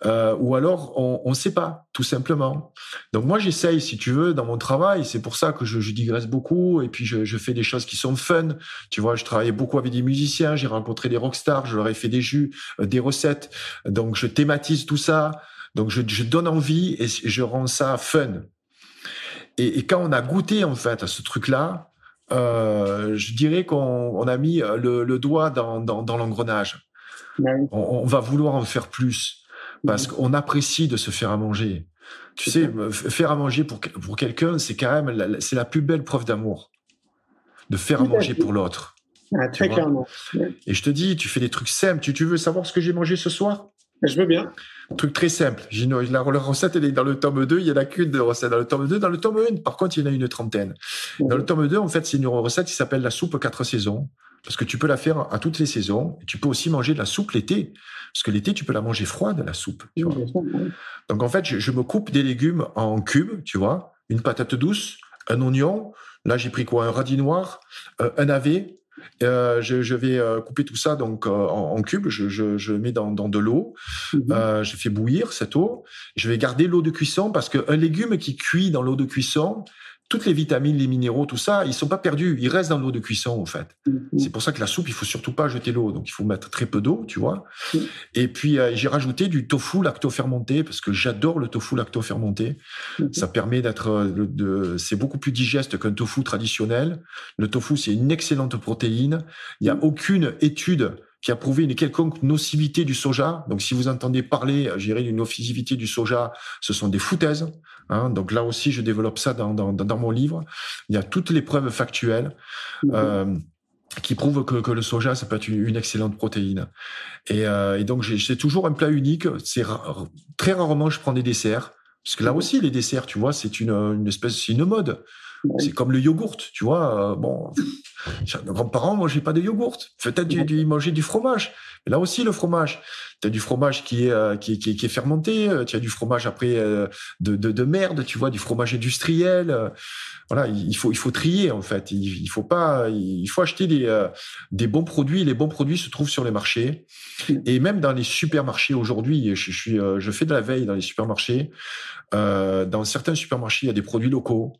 euh, ou alors on ne sait pas, tout simplement. Donc moi j'essaye, si tu veux, dans mon travail. C'est pour ça que je, je digresse beaucoup et puis je, je, fais des choses qui sont fun. Tu vois, je travaille beaucoup avec des musiciens. J'ai rencontré des rockstars. Je leur ai fait des jus, euh, des recettes. Donc je thématise tout ça. Donc je, je, donne envie et je rends ça fun. Et, et, quand on a goûté en fait à ce truc-là, euh, je dirais qu'on on a mis le, le doigt dans, dans, dans l'engrenage. On, on, va vouloir en faire plus parce qu'on apprécie de se faire à manger. Tu sais, faire à manger pour, pour quelqu'un, c'est quand même la, c'est la plus belle preuve d'amour, de faire à manger pour l'autre. Ah, très clairement. Et je te dis, tu fais des trucs simples. Tu, tu veux savoir ce que j'ai mangé ce soir? Je veux bien. Un truc très simple. Une, la, recette, elle est dans le tome 2. Il y en a qu'une de recette dans le tome 2. Dans le tome 1, par contre, il y en a une trentaine. Mmh. Dans le tome 2, en fait, c'est une recette qui s'appelle la soupe quatre saisons. Parce que tu peux la faire à toutes les saisons. Et tu peux aussi manger de la soupe l'été. Parce que l'été, tu peux la manger froide, la soupe. Tu vois. Donc, en fait, je, je, me coupe des légumes en cubes, tu vois. Une patate douce, un oignon. Là, j'ai pris quoi? Un radis noir, euh, un navet, euh, je, je, vais euh, couper tout ça donc euh, en, en, cubes. Je, je, je mets dans, dans de l'eau. Mmh. -hmm. je fais bouillir cette eau. Je vais garder l'eau de cuisson parce qu'un légume qui cuit dans l'eau de cuisson, toutes les vitamines, les minéraux, tout ça, ils sont pas perdus. Ils restent dans l'eau de cuisson, en fait. Mmh. C'est pour ça que la soupe, il faut surtout pas jeter l'eau. Donc, il faut mettre très peu d'eau, tu vois. Mmh. Et puis, euh, j'ai rajouté du tofu lacto-fermenté parce que j'adore le tofu lacto-fermenté. Mmh. Ça permet d'être, de, c'est beaucoup plus digeste qu'un tofu traditionnel. Le tofu, c'est une excellente protéine. Il y a aucune étude qui a prouvé une quelconque nocivité du soja. Donc, si vous entendez parler, je dirais, d'une nocivité du soja, ce sont des foutaises. Hein. Donc là aussi, je développe ça dans, dans, dans, mon livre. Il y a toutes les preuves factuelles. Mmh. Euh, qui prouvent que, que, le soja, ça peut être une, excellente protéine. Et, euh, et donc, c'est toujours un plat unique. C'est très rarement, je prends des desserts. Parce que là aussi, les desserts, tu vois, c'est une, une espèce, c'est une mode. C'est comme le yogourt, tu vois. Euh, bon, nos grands-parents mangeaient pas de yogourt. Peut-être du, manger du fromage. Mais là aussi, le fromage. Tu as du fromage qui est, euh, qui, est, qui, est, qui est fermenté. Tu as du fromage après euh, de, de, de, merde, tu vois, du fromage industriel. Euh, voilà, il faut, il faut trier en fait. Il, il faut pas, il faut acheter des, euh, des bons produits. Les bons produits se trouvent sur les marchés et même dans les supermarchés aujourd'hui. Je, je suis, je fais de la veille dans les supermarchés. dans certains supermarchés, il y a des produits locaux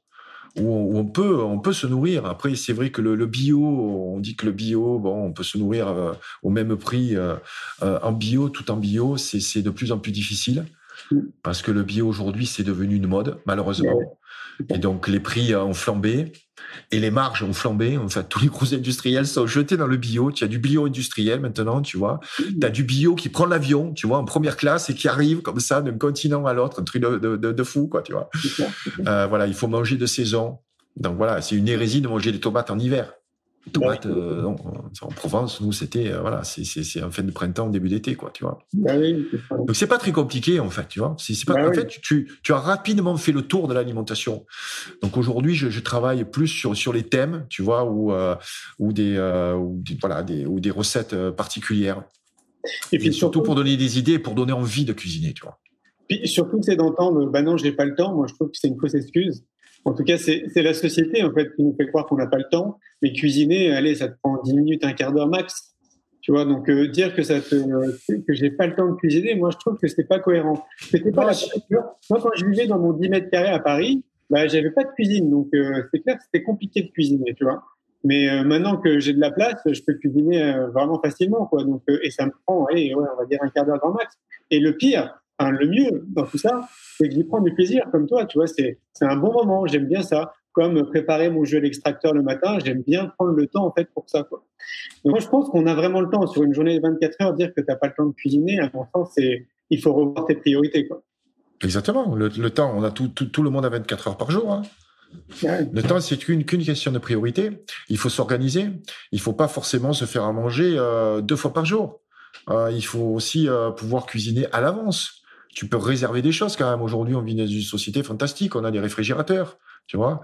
où on peut on peut se nourrir. Après, c'est vrai que le, le, bio, on dit que le bio, bon, on peut se nourrir euh, au même prix euh, euh, en bio, tout en bio, c'est de plus en plus difficile parce que le bio aujourd'hui c'est devenu une mode malheureusement. Et donc les prix ont flambé et les marges ont flambé. En fait, tous les gros industriels sont jetés dans le bio. Tu as du bio industriel maintenant, tu vois. Tu as du bio qui prend l'avion, tu vois, en première classe et qui arrive comme ça d'un continent à l'autre, un truc de, de, de, fou, quoi, tu vois. Euh, voilà, il faut manger de saison. Donc voilà, c'est une hérésie de manger des tomates en hiver. Tomates, euh, non, en Provence, nous, c'était, euh, voilà, c'est en fin de printemps, début d'été, quoi, tu vois. Bah oui, Donc, c'est pas très compliqué, en fait, tu vois. C'est pas, bah en oui. fait, tu, tu as rapidement fait le tour de l'alimentation. Donc, aujourd'hui, je, je, travaille plus sur, sur les thèmes, tu vois, ou, euh, ou des, euh, voilà, des, ou des recettes euh, particulières. Et puis, et surtout, surtout pour donner des idées, pour donner envie de cuisiner, tu vois. Puis, surtout, c'est d'entendre, bah non, j'ai pas le temps. Moi, je trouve que c'est une fausse excuse. En tout cas, c'est la société en fait qui nous fait croire qu'on n'a pas le temps. Mais cuisiner, allez, ça te prend 10 minutes, un quart d'heure max. Tu vois, donc euh, dire que ça te, euh, que j'ai pas le temps de cuisiner, moi je trouve que c'était pas cohérent. C'était pas la Moi, quand je vivais dans mon 10 mètres carrés à Paris, bah, j'avais pas de cuisine, donc euh, c'est clair que c'était compliqué de cuisiner, tu vois. Mais euh, maintenant que j'ai de la place, je peux cuisiner euh, vraiment facilement, quoi. Donc, et ça me prend, allez, ouais, on va dire un quart d'heure grand max. Et le pire, enfin, le mieux dans tout ça, c'est que j'y prends du plaisir, comme toi, tu vois. C'est un bon moment, j'aime bien ça. Comme préparer mon jeu à l'extracteur le matin, j'aime bien prendre le temps en fait pour ça. Quoi. Donc moi, je pense qu'on a vraiment le temps sur une journée de 24 heures dire que t'as pas le temps de cuisiner. À mon sens, c'est il faut revoir tes priorités. Quoi. Exactement. Le, le, temps, on a tout, tout, tout, le monde à 24 heures par jour. Hein. Le temps, c'est qu'une qu'une question de priorité. Il faut s'organiser. Il faut pas forcément se faire à manger euh, deux fois par jour. Euh, il faut aussi euh, pouvoir cuisiner à l'avance. Tu peux réserver des choses quand même. Aujourd'hui, on vit dans une société fantastique. On a des réfrigérateurs, tu vois.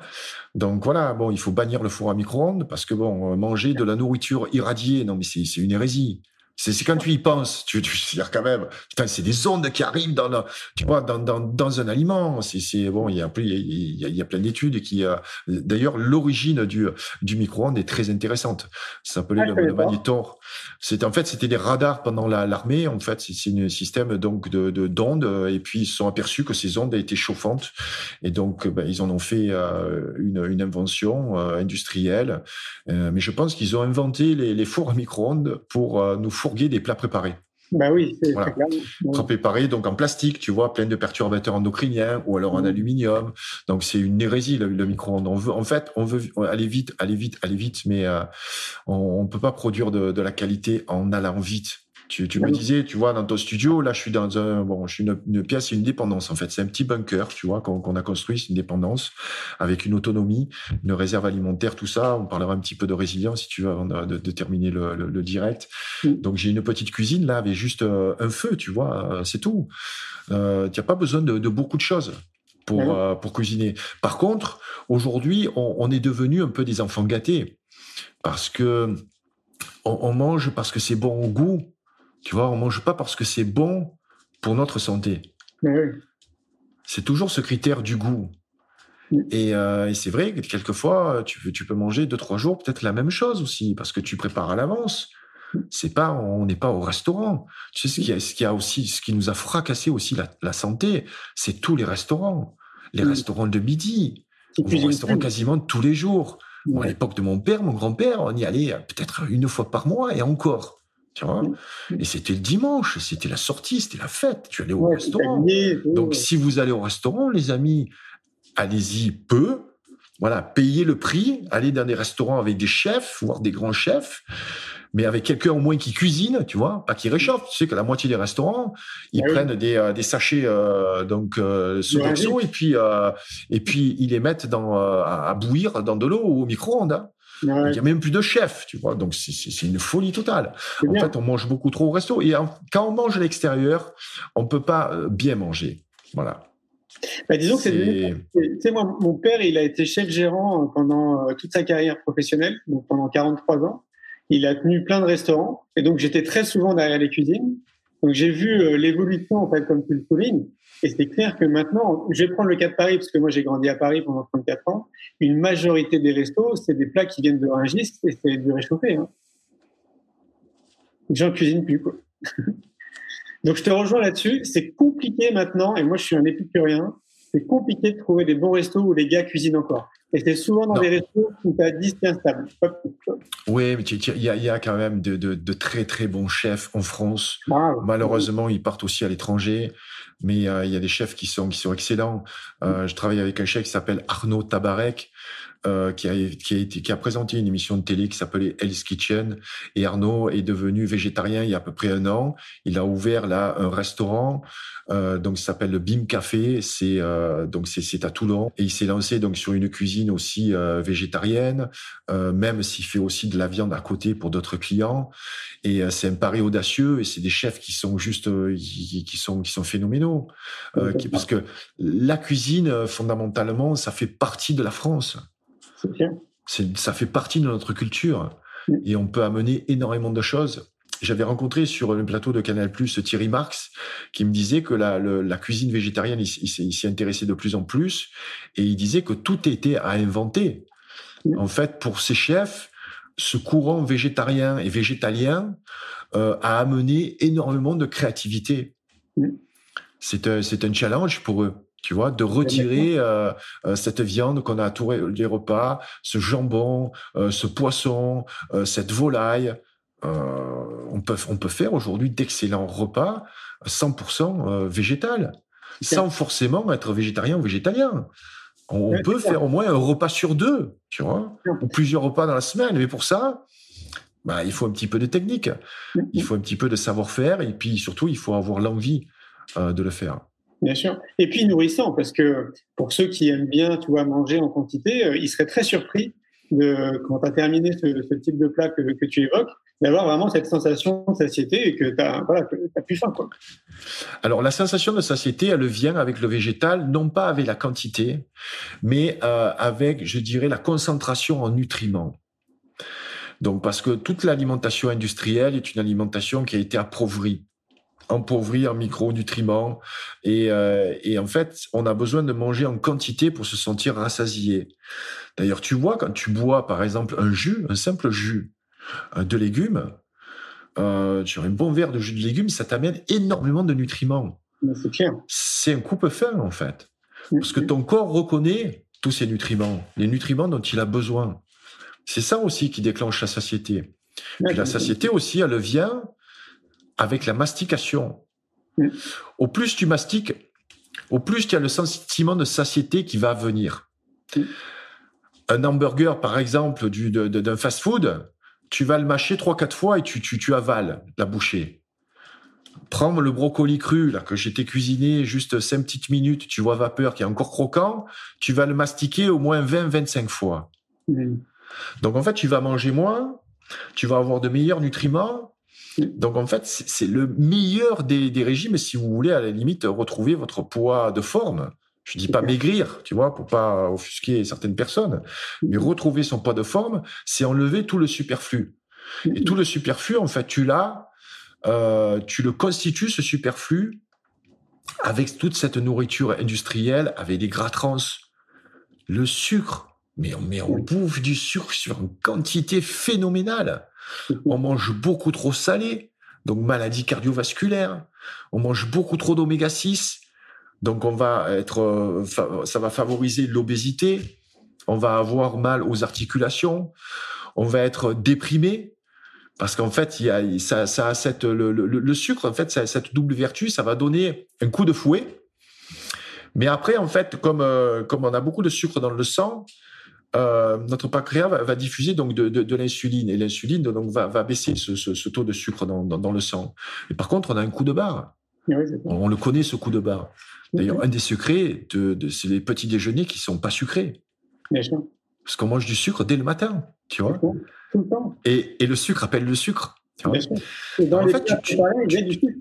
Donc voilà. Bon, il faut bannir le four à micro-ondes parce que bon, manger de la nourriture irradiée, non mais c'est une hérésie. C'est quand tu y penses, tu, tu dire quand même, putain, c'est des ondes qui arrivent dans, le, tu vois, dans, dans, dans un aliment. C'est bon, il y a, il y a, il y a plein d'études qui, euh, d'ailleurs, l'origine du, du micro-ondes est très intéressante. Ça s'appelait ah, le, le magnétor. C'était en fait, c'était des radars pendant l'armée. En fait, c'est un système donc de d'ondes. et puis ils se sont aperçus que ces ondes étaient chauffantes. Et donc, ben, ils en ont fait euh, une, une invention euh, industrielle. Mais je pense qu'ils ont inventé les, les fours à micro-ondes pour nous fourguer des plats préparés. Bah oui, c'est voilà. clair. Plats préparés, donc en plastique, tu vois, plein de perturbateurs endocriniens, ou alors en mmh. aluminium. Donc c'est une hérésie le, le micro-ondes. On veut, en fait, on veut aller vite, aller vite, aller vite, mais euh, on, on peut pas produire de, de la qualité en allant vite. Tu, tu me disais, tu vois, dans ton studio, là, je suis dans un, bon, je suis une, une pièce, une dépendance, en fait. C'est un petit bunker, tu vois, qu'on qu a construit, c'est une dépendance, avec une autonomie, une réserve alimentaire, tout ça. On parlera un petit peu de résilience, si tu veux, avant de, de terminer le, le, le direct. Donc, j'ai une petite cuisine, là, avec juste euh, un feu, tu vois, euh, c'est tout. Euh, tu n'as pas besoin de, de, beaucoup de choses. Pour, mmh. euh, pour cuisiner. Par contre, aujourd'hui, on, on est devenu un peu des enfants gâtés parce que on, on mange parce que c'est bon au goût, tu vois, on mange pas parce que c'est bon pour notre santé. Oui. C'est toujours ce critère du goût. Oui. Et, euh, et c'est vrai que quelquefois, tu, tu peux manger deux, trois jours peut-être la même chose aussi, parce que tu prépares à l'avance. C'est pas, on n'est pas au restaurant. Tu sais ce qui a, ce qui a aussi, ce qui nous a fracassé aussi la, la santé, c'est tous les restaurants, les oui. restaurants de midi, les restaurants quasiment tous les jours. Bon, à l'époque de mon père, mon grand-père, on y allait peut-être une fois par mois et encore. Tu vois et c'était le dimanche, c'était la sortie, c'était la fête. Tu allais au ouais, restaurant. Donc, si vous allez au restaurant, les amis, allez-y peu. Voilà, payez le prix, allez dans des restaurants avec des chefs, voire des grands chefs, mais avec quelqu'un au moins qui cuisine, tu vois, pas qui réchauffe. Tu sais que la moitié des restaurants, ils ah prennent oui. des, euh, des sachets euh, donc euh, Sodexo et puis euh, et puis ils les mettent dans à bouillir dans de l'eau au micro-ondes. Hein. Ouais. Il y a même plus de chef, tu vois. Donc c'est une folie totale. En bien. fait, on mange beaucoup trop au resto. Et quand on mange à l'extérieur, on peut pas euh, bien manger. Voilà. Bah, disons que c'est. Tu sais, moi, mon père, il a été chef gérant pendant euh, toute sa carrière professionnelle, donc pendant 43 ans. Il a tenu plein de restaurants. Et donc, j'étais très souvent derrière les cuisines. Donc, j'ai vu euh, l'évolution, en fait, comme tu le soulignes. Et c'est clair que maintenant, je vais prendre le cas de Paris, parce que moi j'ai grandi à Paris pendant 34 ans. Une majorité des restos, c'est des plats qui viennent de Rungis et c'est du réchauffé. Hein. Les gens cuisinent plus, quoi. Donc je te rejoins là-dessus. C'est compliqué maintenant, et moi je suis un épicurien, c'est compliqué de trouver des bons restos où les gars cuisinent encore. Et c'est souvent dans non. des restos où tu as 10 instables. Oui, mais il y, y, a quand même de, de, de, très très bons chefs en France. Ah, Malheureusement, oui. ils partent aussi à l'étranger mais euh, il y a des chefs qui sont qui sont excellents. Euh, je travaille avec un chef qui s'appelle Arnaud Tabarek. Euh, qui, a, présenté une émission de télé qui s'appelait Hell's Kitchen. Et Arnaud est devenu végétarien il y a à peu près un an. Il a ouvert là un restaurant, euh, donc ça s'appelle le Bim Café. C'est euh, donc c'est à Toulon et il s'est lancé donc sur une cuisine aussi euh, végétarienne, même s'il fait aussi de la viande à côté pour d'autres clients. Et c'est un pari audacieux et c'est des chefs qui sont juste qui, sont qui sont phénoménaux, parce que la cuisine fondamentalement ça fait partie de la France. C'est ça fait partie de notre culture mmh. et on peut amener énormément de choses. J'avais rencontré sur le plateau de Canal Plus Thierry Marx qui me disait que la, le, la cuisine végétarienne, il, il s'y intéressait de plus en plus et il disait que tout était à inventer. Mmh. En fait, pour ces chefs, ce courant végétarien et végétalien euh, a amené énormément de créativité. Mmh. C'est un, un challenge pour eux tu vois, de retirer euh, euh, cette viande qu'on a à tous les repas, ce jambon, euh, ce poisson, cette volaille. on, peut, on peut faire aujourd'hui d'excellents repas 100% végétal, sans forcément être végétarien ou végétalien. On, peut faire au moins un repas sur deux, tu vois, ou plusieurs repas dans la semaine. Mais pour ça, bah, il faut un petit peu de technique, il faut un petit peu de savoir-faire, et puis surtout, il faut avoir l'envie de le faire. Bien sûr. Et puis nourrissant, parce que pour ceux qui aiment bien, tu vois, manger en quantité, euh, ils seraient très surpris de, quand tu as terminé ce, type de plat que, tu évoques, d'avoir vraiment cette sensation de satiété et que tu as, voilà, plus faim. Quoi. Alors la sensation de satiété, elle vient avec le végétal, non pas avec la quantité, mais euh, avec, je dirais, la concentration en nutriments. Donc parce que toute l'alimentation industrielle est une alimentation qui a été appauvrie empauvri en micronutriments. Et, euh, et en fait, on a besoin de manger en quantité pour se sentir rassasié. D'ailleurs, tu vois, quand tu bois, par exemple, un jus, un simple jus euh, de légumes, euh, tu as un bon verre de jus de légumes, ça t'amène énormément de nutriments. C'est clair. C'est un coupe-faim, en fait. Parce que ton corps reconnaît tous ces nutriments, les nutriments dont il a besoin. C'est ça aussi qui déclenche la satiété. la satiété aussi, elle vient avec la mastication. Au plus tu mastiques, au plus tu as le sentiment de satiété qui va venir. Un hamburger, par exemple, d'un fast-food, tu vas le mâcher trois, quatre fois et tu, tu, tu avales la bouchée. Prends le brocoli cru, là, que j'étais cuisiné juste cinq petites minutes, tu vois vapeur qui est encore croquant, tu vas le mastiquer au moins 20, 25 fois. Donc, en fait, tu vas manger moins, tu vas avoir de meilleurs nutriments, donc en fait, c'est le meilleur des, régimes si vous voulez à la limite retrouver votre poids de forme. Je dis pas maigrir, tu vois, pour pas offusquer certaines personnes, mais retrouver son poids de forme, c'est enlever tout le superflu. Et tout le superflu, en fait, tu l'as, euh, tu le constitues ce superflu avec toute cette nourriture industrielle, avec des gras trans, le sucre. Mais on, met on bouffe du sucre sur une quantité phénoménale. On mange beaucoup trop salé, donc maladie cardiovasculaire. On mange beaucoup trop d'oméga 6, donc on va être, euh, ça va favoriser l'obésité. On va avoir mal aux articulations. On va être déprimé parce qu'en fait, il y a, ça, ça cette, le, sucre, en fait, cette double vertu, ça va donner un coup de fouet. Mais après, en fait, comme, euh, comme on a beaucoup de sucre dans le sang, euh, notre pancréas va, diffuser donc de, l'insuline et l'insuline donc va, baisser ce, taux de sucre dans, le sang. Et par contre, on a un coup de barre. on, le connaît ce coup de barre. D'ailleurs, un des secrets, de, c'est les petits déjeuners qui sont pas sucrés. Parce qu'on mange du sucre dès le matin, tu vois. Et, le sucre appelle le sucre. dans les plats préparés, il y a du sucre.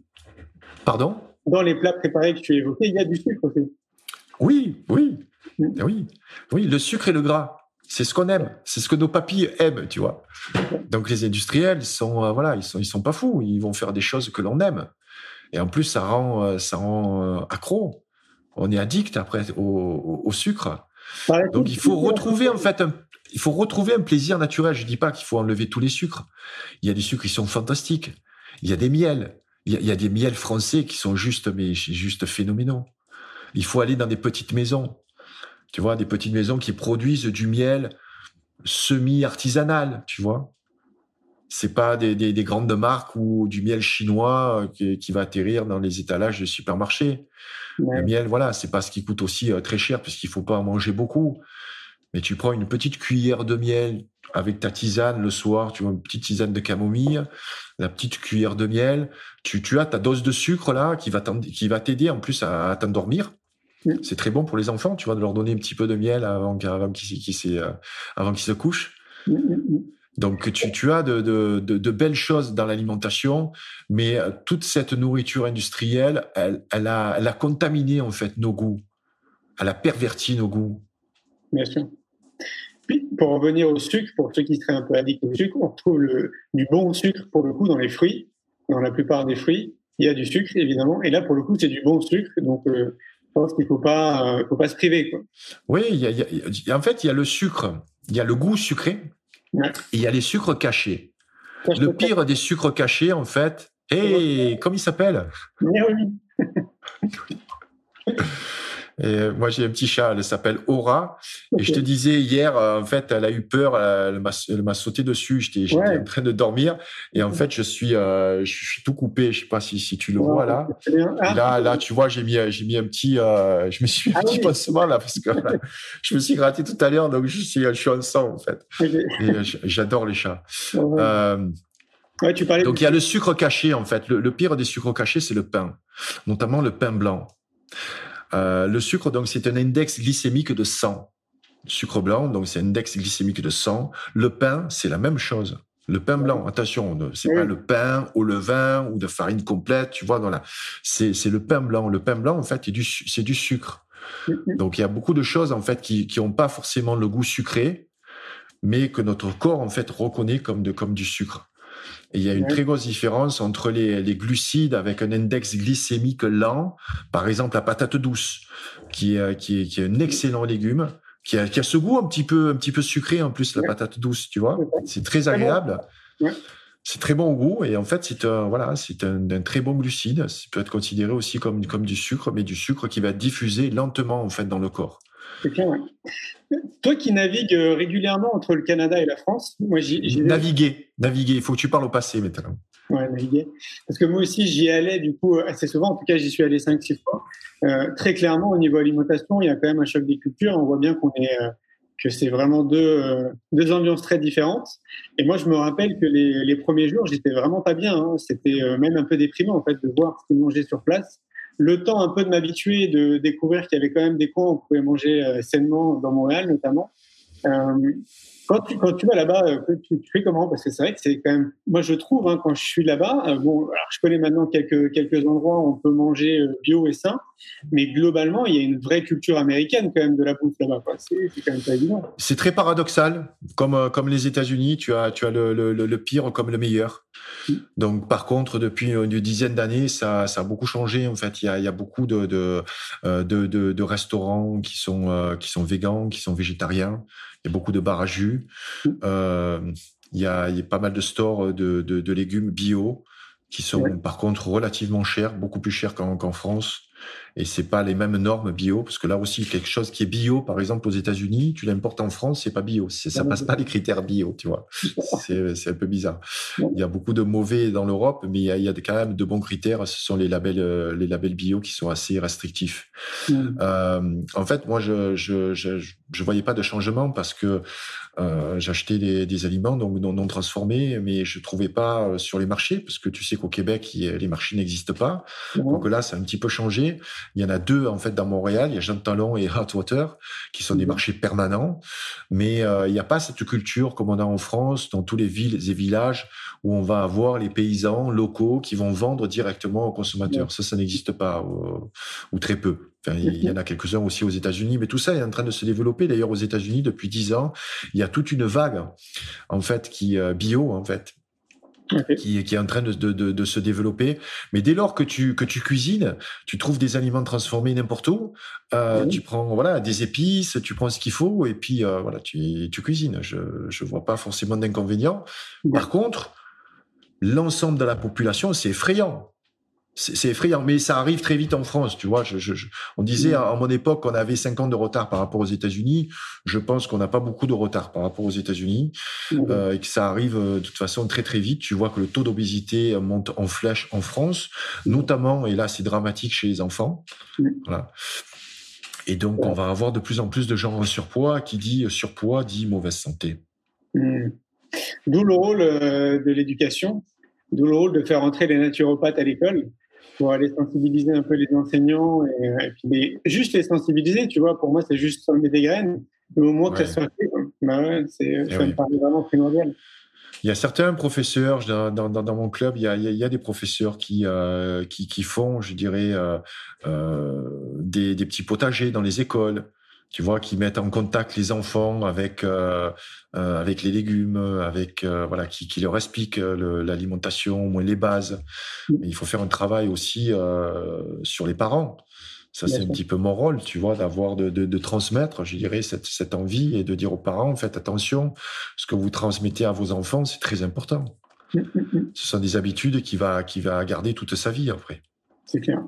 Pardon? Dans les plats préparés que tu évoquais, il y a du sucre aussi. Oui, oui, oui, oui, le sucre et le gras. C'est ce qu'on aime, c'est ce que nos papilles aiment, tu vois. Donc les industriels, ils sont euh, voilà, ils sont ils sont pas fous, ils vont faire des choses que l'on aime. Et en plus, ça rend euh, ça rend euh, accro. On est addict après au, sucre. Donc il faut retrouver en fait un, il faut retrouver un plaisir naturel. Je dis pas qu'il faut enlever tous les sucres. Il y a des sucres qui sont fantastiques. Il y a des miels. Il y a, il y a des miels français qui sont juste mais juste phénoménaux. Il faut aller dans des petites maisons tu vois, des petites maisons qui produisent du miel semi-artisanal, tu vois. C'est pas des, des, grandes marques ou du miel chinois euh, qui, va atterrir dans les étalages de supermarchés. Le miel, voilà, c'est pas ce qui coûte aussi euh, très cher puisqu'il faut pas en manger beaucoup. Mais tu prends une petite cuillère de miel avec ta tisane le soir, tu vois, une petite tisane de camomille, la petite cuillère de miel, tu, tu as ta dose de sucre là qui va t'aider en plus à t'endormir. Mm. C'est très bon pour les enfants, tu vois, de leur donner un petit peu de miel avant, qu'ils euh, avant se couchent. Mm, mm, Donc tu, tu as de, de, de, belles choses dans l'alimentation, mais euh, toute cette nourriture industrielle, elle, elle, a, elle a contaminé en fait nos goûts. Elle a perverti nos goûts. Bien sûr. Puis, pour revenir au sucre, pour ceux qui seraient un peu addicts au sucre, on trouve le, du bon sucre pour le coup dans les fruits. Dans la plupart des fruits, il y a du sucre évidemment, et là pour le coup c'est du bon sucre. Donc euh, pense qu'il faut pas, faut pas se priver. Quoi. Oui, en fait, il y a le sucre, il y a le goût sucré, et il y a les sucres cachés. le pire des sucres cachés, en fait, et comment il s'appelle? Et euh, moi, j'ai un petit chat, elle s'appelle Aura. Et je te disais hier, euh, en fait, elle a eu peur, elle, m'a sauté dessus. J'étais en train de dormir. Et en fait, je suis, euh, je suis tout coupé. Je sais pas si, si tu le vois là. Ah, là, là, tu vois, j'ai mis, j'ai mis un petit, je me suis mis un ah petit pansement là parce que je me suis gratté tout à l'heure, donc je suis, je suis en sang en fait. J'adore les chats. Ouais, tu parlais donc il y a le sucre caché en fait. Le, le pire des sucres cachés, c'est le pain, notamment le pain blanc. Euh, le sucre, donc, c'est un index glycémique de 100. sucre blanc, donc, c'est un index glycémique de 100. Le pain, c'est la même chose. Le pain blanc, attention, c'est pas le pain au levain ou de farine complète, tu vois, voilà. C'est, c'est le pain blanc. Le pain blanc, en fait, c'est du, sucre. Donc, il y a beaucoup de choses, en fait, qui, qui ont pas forcément le goût sucré, mais que notre corps, en fait, reconnaît comme de, comme du sucre. Et il y a une très grosse différence entre les, les, glucides avec un index glycémique lent, par exemple la patate douce, qui est, qui est, qui est un excellent légume, qui a, qui a ce goût un petit peu, un petit peu sucré en plus, la patate douce, tu vois. C'est très agréable. C'est très bon au goût et en fait c'est un voilà c'est un, un, très bon glucide. Ça peut être considéré aussi comme comme du sucre, mais du sucre qui va diffuser lentement en fait dans le corps. C'est clair, ouais. Toi qui navigues euh, régulièrement entre le Canada et la France, moi j'ai. Naviguer, naviguer. Il faut que tu parles au passé maintenant. Ouais, naviguer. Parce que moi aussi j'y allais du coup assez souvent. En tout cas, j'y suis allé 5-6 fois. Euh, très clairement, au niveau alimentation, il y a quand même un choc des cultures. On voit bien qu'on est euh, que c'est vraiment deux, euh, deux ambiances très différentes. Et moi, je me rappelle que les, les premiers jours, j'étais vraiment pas bien. Hein. C'était euh, même un peu déprimant en fait de voir ce qu'ils mangeaient sur place le temps un peu de m'habituer, de découvrir qu'il y avait quand même des coins où on pouvait manger euh, sainement dans Montréal notamment. Euh, quand tu, quand tu vas là-bas, euh, tu, tu, fais comment? Parce que c'est vrai que c'est quand même. Moi, je trouve, hein, quand je suis là-bas, euh, bon, alors je connais maintenant quelques, quelques endroits où on peut manger bio et sain, mais globalement, il y a une vraie culture américaine quand même de la bouffe là-bas. C'est, quand même pas évident. C'est très paradoxal. Comme, comme les États-Unis, tu as, tu as le, le, le, pire comme le meilleur. Mm. Donc, par contre, depuis une dizaine d'années, ça, ça a beaucoup changé. En fait, il y a, il y a beaucoup de, de, de, de, de restaurants qui sont, qui sont végans, qui sont végétariens. Il y a beaucoup de bars à jus. Mmh. Euh, il, y a, il y a pas mal de stores de, de, de légumes bio qui sont par contre relativement chers, beaucoup plus chers qu'en France et c'est pas les mêmes normes bio parce que là aussi quelque chose qui est bio par exemple aux États-Unis tu l'importes en France c'est pas bio. Ça passe pas les critères bio tu vois. C'est un peu bizarre. Il y a beaucoup de mauvais dans l'Europe mais il y, a, il y a quand même de bons critères. Ce sont les labels euh, les labels bio qui sont assez restrictifs. Euh, en fait moi je, je je je voyais pas de changement parce que euh, j'achetais des, des, aliments donc non, non, transformés, mais je trouvais pas sur les marchés parce que tu sais qu'au Québec les marchés n'existent pas. Donc là, ça a un petit peu changé. Il y en a deux en fait dans Montréal. Il y a Jean Talon et Hotwater qui sont des mhm. marchés permanents, mais euh, il n'y a pas cette culture comme on a en France dans tous les villes et villages où on va avoir les paysans locaux qui vont vendre directement aux consommateurs. Ça, ça n'existe pas ou très peu. il y en a quelques-uns aussi aux États-Unis, mais tout ça est en train de se développer. D'ailleurs, aux États-Unis, depuis dix ans, il y a toute une vague, en fait, qui euh, bio, en fait, qui, qui, est en train de, de, de, se développer. Mais dès lors que tu, que tu cuisines, tu trouves des aliments transformés n'importe où. Euh, Tu prends voilà des épices, tu prends ce qu'il faut et puis euh, voilà tu, tu cuisines. Je je vois pas forcément d'inconvénients. Par contre, l'ensemble de la population, c'est effrayant c'est effrayant, mais ça arrive très vite en France, tu vois. Je, je, on disait à, mon époque qu'on avait 5 ans de retard par rapport aux États-Unis. Je pense qu'on n'a pas beaucoup de retard par rapport aux États-Unis euh, et que ça arrive euh, de toute façon très très vite. Tu vois que le taux d'obésité monte en flèche en France, notamment, et là c'est dramatique chez les enfants. Voilà. Et donc on va avoir de plus en plus de gens en surpoids. Qui dit surpoids dit mauvaise santé. D'où le rôle euh, de l'éducation, d'où le rôle de faire entrer les naturopathes à l'école pour aller sensibiliser un peu les enseignants et, puis juste les sensibiliser, tu vois. Pour moi, c'est juste semer des graines, mais au moins que ça soit fait. Bah ouais, c'est, eh ça me paraît vraiment primordial. Il y a certains professeurs dans, dans, dans mon club, il y a, il y a des professeurs qui, euh, qui, qui, font, je dirais, euh, euh, des, des, petits potagers dans les écoles tu vois, qui mettent en contact les enfants avec euh, euh, avec les légumes, avec euh, voilà, qui, qui leur expliquent l'alimentation, au moins les bases. Mais il faut faire un travail aussi sur les parents. Ça, c'est un petit peu mon rôle, tu vois, d'avoir de, de, de, transmettre, je dirais, cette, cette envie et de dire aux parents, faites attention, ce que vous transmettez à vos enfants, c'est très important. Mm, mm, mm. Ce sont des habitudes qui va qui va garder toute sa vie après. C'est clair.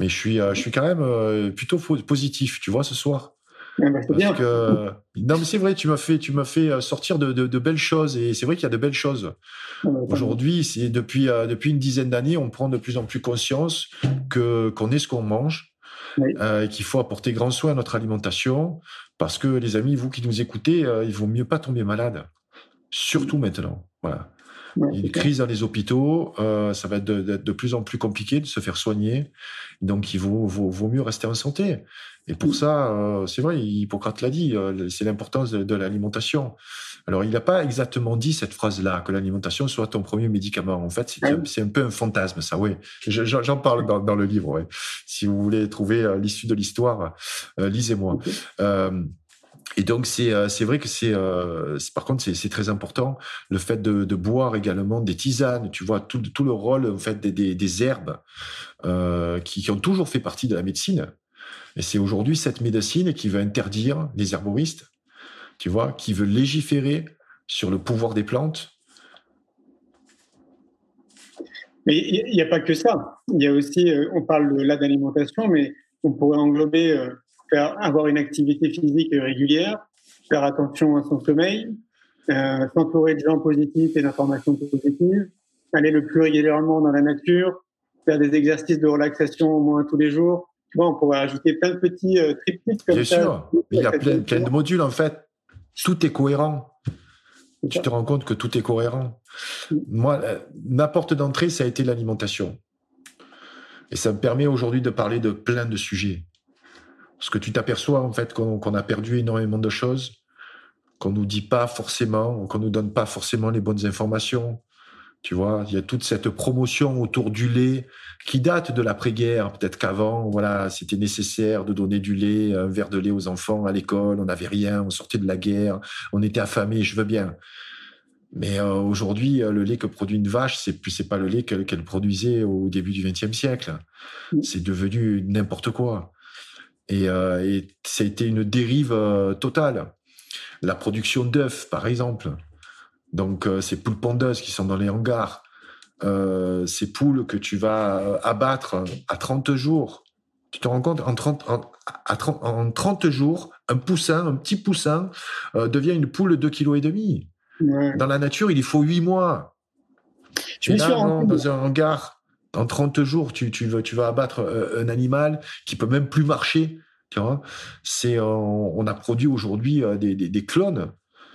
Mais je suis, je suis quand même plutôt positif, tu vois, ce soir. Ah bah, bien. Que... Non, mais c'est vrai, tu m'as fait, tu m'as fait sortir de, de, belles choses et c'est vrai qu'il y a de belles choses. Ah bah, Aujourd'hui, c'est depuis, depuis une dizaine d'années, on prend de plus en plus conscience que qu'on est ce qu'on mange et qu'il faut apporter grand soin à notre alimentation parce que les amis, vous qui nous écoutez, il vaut mieux pas tomber malade, surtout maintenant. Voilà. A une crise dans les hôpitaux, euh, ça va être de, plus en plus compliqué de se faire soigner. Donc, il vaut, vaut, mieux rester en santé. Et pour ça, euh, c'est vrai, Hippocrate l'a dit, euh, c'est l'importance de, l'alimentation. Alors, il n'a pas exactement dit cette phrase-là, que l'alimentation soit ton premier médicament. En fait, c'est un, peu un fantasme, ça, oui. J'en parle dans, le livre, ouais. Si vous voulez trouver l'issue de l'histoire, lisez-moi. Et donc c'est euh, c'est vrai que c'est euh, par contre c'est très important le fait de, boire également des tisanes tu vois tout, le rôle en fait des, herbes euh, qui, ont toujours fait partie de la médecine. Et c'est aujourd'hui cette médecine qui veut interdire les herboristes tu vois qui veut légiférer sur le pouvoir des plantes. Mais il n'y a pas que ça. Il y a aussi on parle là d'alimentation mais on pourrait englober faire, avoir une activité physique régulière, faire attention à son sommeil, euh, s'entourer de gens positifs et d'informations positives, aller le plus régulièrement dans la nature, faire des exercices de relaxation au moins tous les jours. Tu vois, on pourrait ajouter plein de petits euh, triptyques comme Bien sûr, il y a plein, plein, de modules en fait. Tout est cohérent. Tu te rends compte que tout est cohérent. Moi, euh, ma porte d'entrée, ça a été l'alimentation. Et ça me permet aujourd'hui de parler de plein de sujets. Parce que tu t'aperçois en fait qu'on a perdu énormément de choses, qu'on nous dit pas forcément, qu'on nous donne pas forcément les bonnes informations. Tu vois, il y a toute cette promotion autour du lait qui date de l'après-guerre. Peut-être qu'avant, voilà, c'était nécessaire de donner du lait, un verre de lait aux enfants à l'école. On n'avait rien, on sortait de la guerre, on était affamés. Je veux bien. Mais euh, aujourd'hui, euh, le lait que produit une vache, c'est plus c'est pas le lait qu'elle produisait au début du XXe siècle. C'est devenu n'importe quoi. Et, euh, et ça a été une dérive euh, totale. La production d'œufs, par exemple. Donc, euh, ces poules pondeuses qui sont dans les hangars, ces poules que tu vas abattre à 30 jours. Tu te rends compte, en 30, en, à 30, en 30 jours, un poussin, un petit poussin, devient une poule de 2,5 kg. Dans la nature, il faut 8 mois. Tu es là, dans un hangar, en 30 jours, tu, tu, vas, tu vas abattre euh, un animal qui peut même plus marcher. Tu vois c'est, euh, on a produit aujourd'hui euh, des, des, clones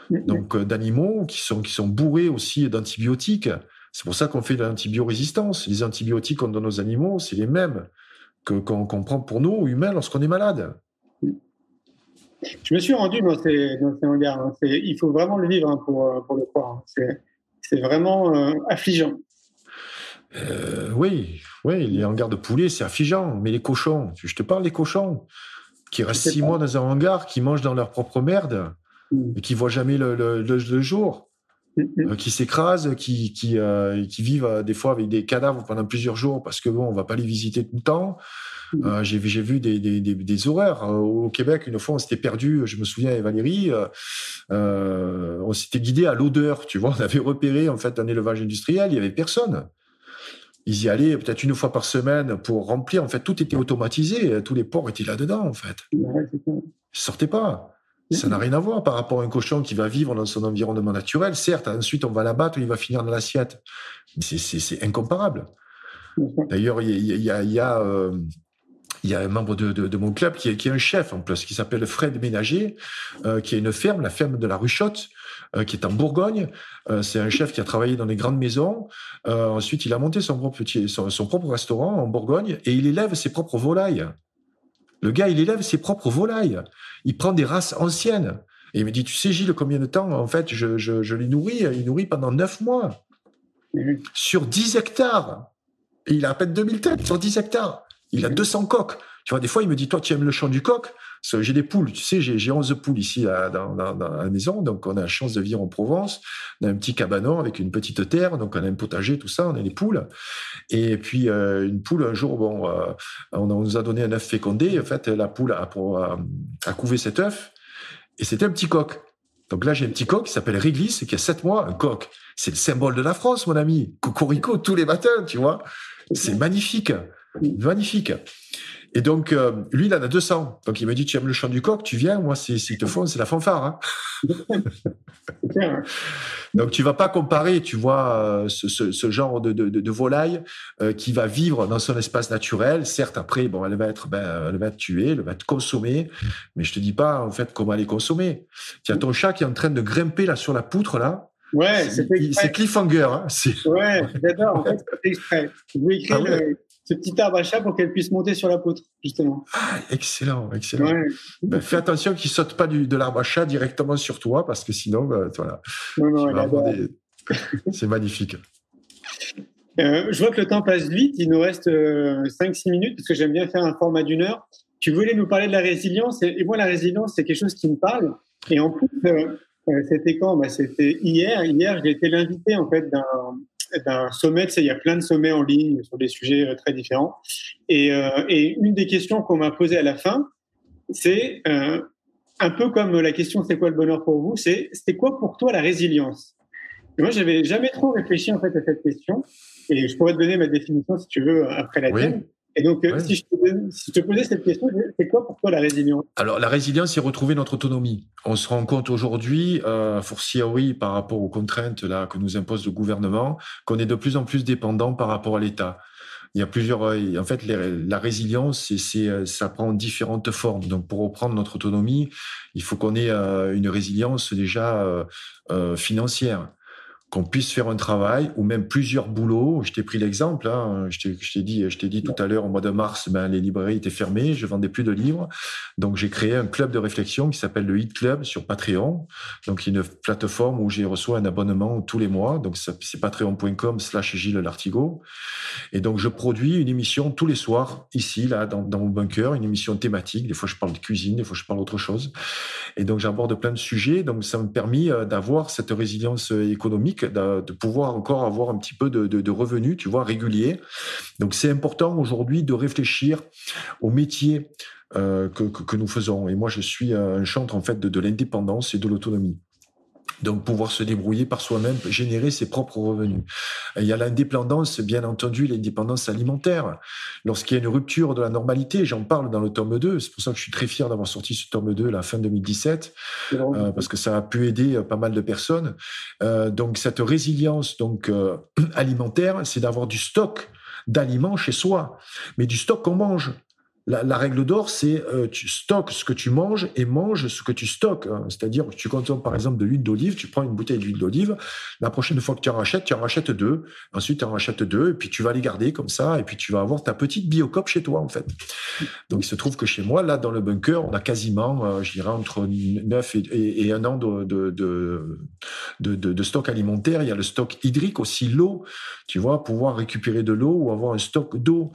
donc d'animaux qui sont, qui sont bourrés aussi d'antibiotiques. C'est pour ça qu'on fait de l'antibiorésistance. Les antibiotiques qu'on donne aux animaux, c'est les mêmes que, qu'on, prend pour nous, humains, lorsqu'on est malade. Je me suis rendu dans ces, dans ces hangars. Hein. il faut vraiment le vivre hein, pour, pour le croire. Hein. C'est, c'est vraiment affligeant. Euh, oui, oui, les hangars de poulet, c'est affligeant. Mais les cochons, je te parle des cochons qui restent six mois dans un hangar, qui mangent dans leur propre merde, mm. et qui voient jamais le, jour, mm, mm. Euh, qui s'écrasent, qui, qui, euh, qui vivent des fois avec des cadavres pendant plusieurs jours parce que bon, on va pas les visiter tout le temps. j'ai vu, j'ai vu des, des, des, horreurs. Au Québec, une fois, on s'était perdu. Je me souviens, avec Valérie, on s'était guidé à l'odeur. Tu vois, on avait repéré en fait un élevage industriel. Il y avait personne ils y allaient peut-être une fois par semaine pour remplir. En fait, tout était automatisé. Tous les porcs étaient là-dedans, en fait. Ils sortaient pas. Ça n'a rien à voir par rapport à un cochon qui va vivre dans son environnement naturel. Certes, ensuite, on va l'abattre, il va finir dans l'assiette. C'est incomparable. D'ailleurs, il y a, y, a, euh, il y a un membre de, de, de mon club qui est, qui est, un chef en plus, qui s'appelle Fred Ménager, euh, qui a une ferme, la ferme de la Ruchotte, euh, qui est en Bourgogne. Euh, c'est un chef qui a travaillé dans les grandes maisons. Euh, ensuite, il a monté son propre, petit, son, son, propre restaurant en Bourgogne et il élève ses propres volailles. Le gars, il élève ses propres volailles. Il prend des races anciennes. Et il me dit, tu sais, Gilles, combien de temps, en fait, je, je, je les nourris? Il nourrit pendant neuf mois. Sur 10 hectares. Et il a à peine 2000 têtes sur 10 hectares. Il a 200 coques. Tu vois, des fois, il me dit, toi, tu aimes le chant du coq? J'ai des poules, tu sais, j'ai 11 poules ici dans, la maison, donc on a la chance de vivre en Provence. On a un petit cabanon avec une petite terre, donc on a un potager, tout ça, on a des poules. Et puis, euh, une poule, un jour, bon, euh, on, nous a donné un œuf fécondé. En fait, la poule a, pour, a, couvé cet œuf, et c'était un petit coq. Donc là, j'ai un petit coq qui s'appelle Réglisse, qui a 7 mois, un coq. C'est le symbole de la France, mon ami. Cocorico tous les matins, tu vois. C'est magnifique. Magnifique. Et donc, euh, lui, il en a 200. Donc, il me dit, tu aimes le chant du coq, tu viens. Moi, s'ils te font, c'est la fanfare. Hein. donc, tu vas pas comparer, tu vois, euh, ce, ce, ce genre de, de, de volaille euh, qui va vivre dans son espace naturel. Certes, après, bon, elle va être, ben, elle va être tuée, elle va être consommée. Mais je te dis pas, en fait, comment elle est consommée. Tu as ton chat qui est en train de grimper là sur la poutre, là. Ouais, c'est cliffhanger. Hein, ouais, j'adore. En fait, c'est exprès. Je vais écrire ah le, ce petit arbre à chat pour qu'elle puisse monter sur la poutre, justement. Ah, excellent, excellent. Ben, fais attention qu'il saute pas du, de l'arbre à chat directement sur toi, parce que sinon, ben, voilà. Non, non, des... C'est magnifique. Euh, je vois que le temps passe vite. Il nous reste 5-6 euh, minutes, parce que j'aime bien faire un format d'une heure. Tu voulais nous parler de la résilience, et, moi, la résilience, c'est quelque chose qui me parle. Et en plus, euh, c'était quand bah, C'était hier. Hier, j'ai été l'invité, en fait, d'un un sommet. il y a plein de sommets en ligne sur des sujets euh, très différents. Et, euh, et une des questions qu'on m'a posées à la fin, c'est euh, un peu comme la question c'est quoi le bonheur pour vous C'est c'était quoi pour toi la résilience? Et Moi, j'avais jamais trop réfléchi en fait à cette question. Et je pourrais te donner ma définition si tu veux après la tienne. Et donc, euh, si, je te, posais cette question, c'est quoi pour toi la résilience? Alors, la résilience, c'est retrouver notre autonomie. On se rend compte aujourd'hui, euh, fortiori par rapport aux contraintes là que nous impose le gouvernement, qu'on est de plus en plus dépendant par rapport à l'État. Il y a plusieurs. Euh, en fait, la résilience, c'est, euh, ça prend différentes formes. Donc, pour reprendre notre autonomie, il faut qu'on ait une résilience déjà financière qu'on puisse faire un travail ou même plusieurs boulots. Je t'ai pris l'exemple, hein, je t'ai dit, je t'ai dit tout à l'heure au mois de mars, ben, les librairies étaient fermées, je vendais plus de livres, donc j'ai créé un club de réflexion qui s'appelle le Hit Club sur Patreon, donc une plateforme où j'ai reçu un abonnement tous les mois, donc c'est patreon.com/slash Gilles Lartigot, et donc je produis une émission tous les soirs ici là dans, dans mon bunker, une émission thématique. Des fois je parle de cuisine, des fois je parle autre chose, et donc j'aborde plein de sujets, donc ça me permet euh, d'avoir cette résilience euh, de, pouvoir encore avoir un petit peu de, revenus, tu vois, réguliers. Donc c'est important aujourd'hui de réfléchir au métier euh, que, nous faisons. Et moi, je suis un chantre en fait de l'indépendance et de l'autonomie. Donc pouvoir se débrouiller par soi-même, générer ses propres revenus. il y a l'indépendance, bien entendu, l'indépendance alimentaire. Lorsqu'il y a une rupture de la normalité, j'en parle dans le tome 2, c'est pour ça que je suis très fier d'avoir sorti ce tome 2 la fin 2017, euh, parce que ça a pu aider euh, pas mal de personnes. Euh, donc cette résilience donc alimentaire, c'est d'avoir du stock d'aliments chez soi, mais du stock qu'on mange. La, règle d'or, c'est euh, tu stockes ce que tu manges et manges ce que tu stockes. Hein. C'est-à-dire que tu consommes par exemple de l'huile d'olive, tu prends une bouteille d'huile d'olive, la prochaine fois que tu en rachètes, tu en rachètes deux, ensuite tu en rachètes deux, et puis tu vas les garder comme ça, et puis tu vas avoir ta petite biocop chez toi en fait. Donc il se trouve que chez moi, là dans le bunker, on a quasiment, euh, je dirais, entre 9 et, et, un an de de, de, de, de, stock alimentaire. Il y a le stock hydrique aussi, l'eau, tu vois, pouvoir récupérer de l'eau ou avoir un stock d'eau.